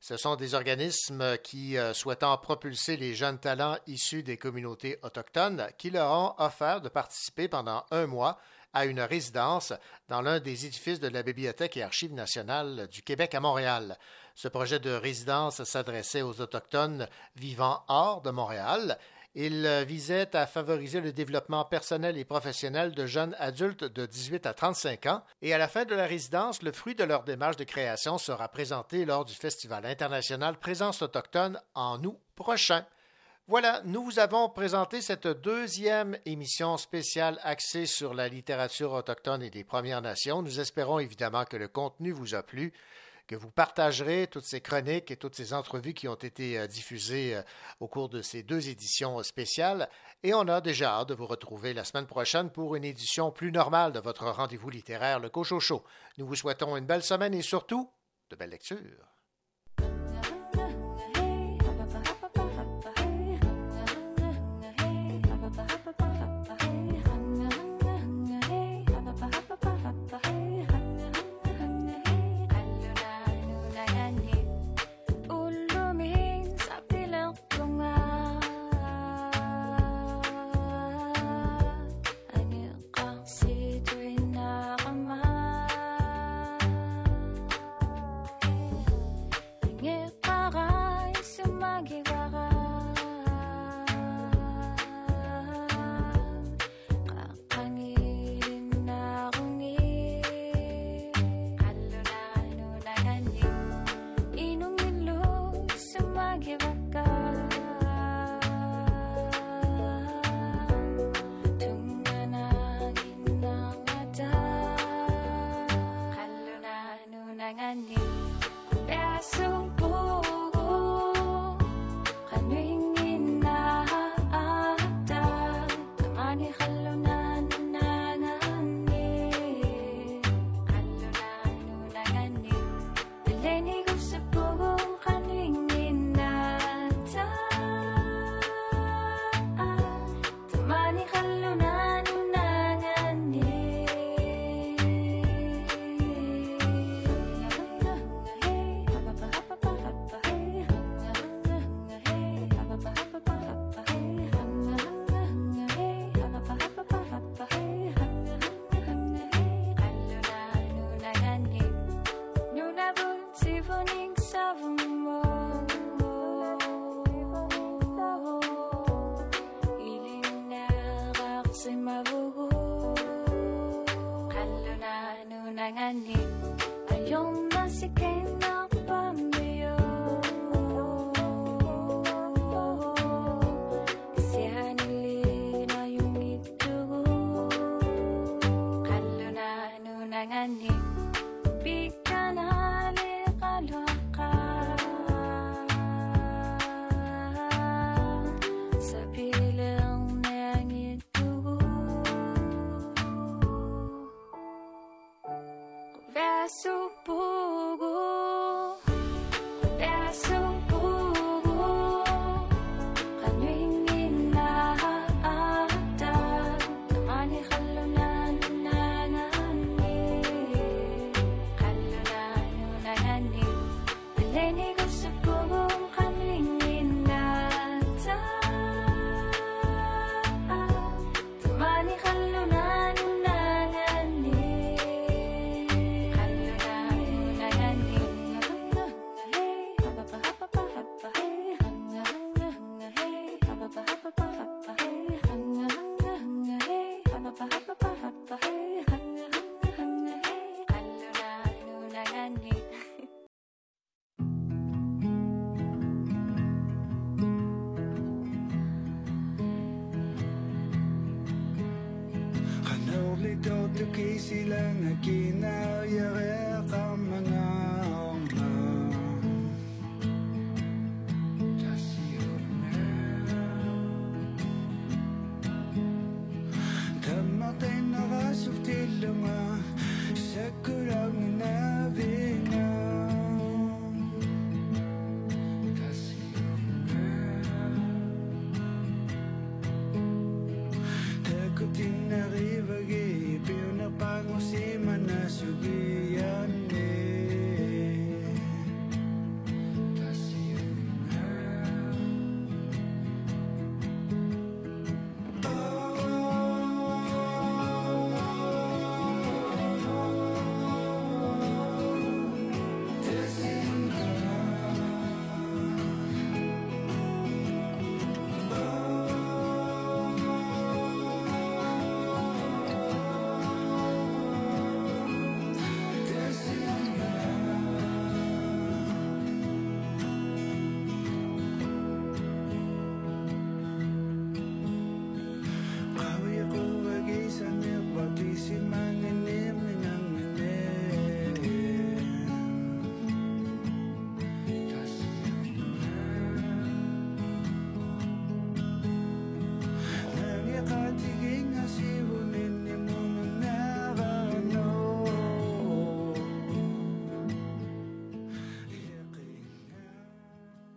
Ce sont des organismes qui, euh, souhaitant propulser les jeunes talents issus des communautés autochtones, qui leur ont offert de participer pendant un mois à une résidence dans l'un des édifices de la Bibliothèque et Archives nationales du Québec à Montréal. Ce projet de résidence s'adressait aux Autochtones vivant hors de Montréal. Il euh, visait à favoriser le développement personnel et professionnel de jeunes adultes de 18 à 35 ans. Et à la fin de la résidence, le fruit de leur démarche de création sera présenté lors du Festival international Présence autochtone en août prochain. Voilà, nous vous avons présenté cette deuxième émission spéciale axée sur la littérature autochtone et des Premières Nations. Nous espérons évidemment que le contenu vous a plu, que vous partagerez toutes ces chroniques et toutes ces entrevues qui ont été euh, diffusées euh, au cours de ces deux éditions spéciales. Et on a déjà hâte de vous retrouver la semaine prochaine pour une édition plus normale de votre rendez-vous littéraire, le Cochocho. Nous vous souhaitons une belle semaine et surtout de belles lectures.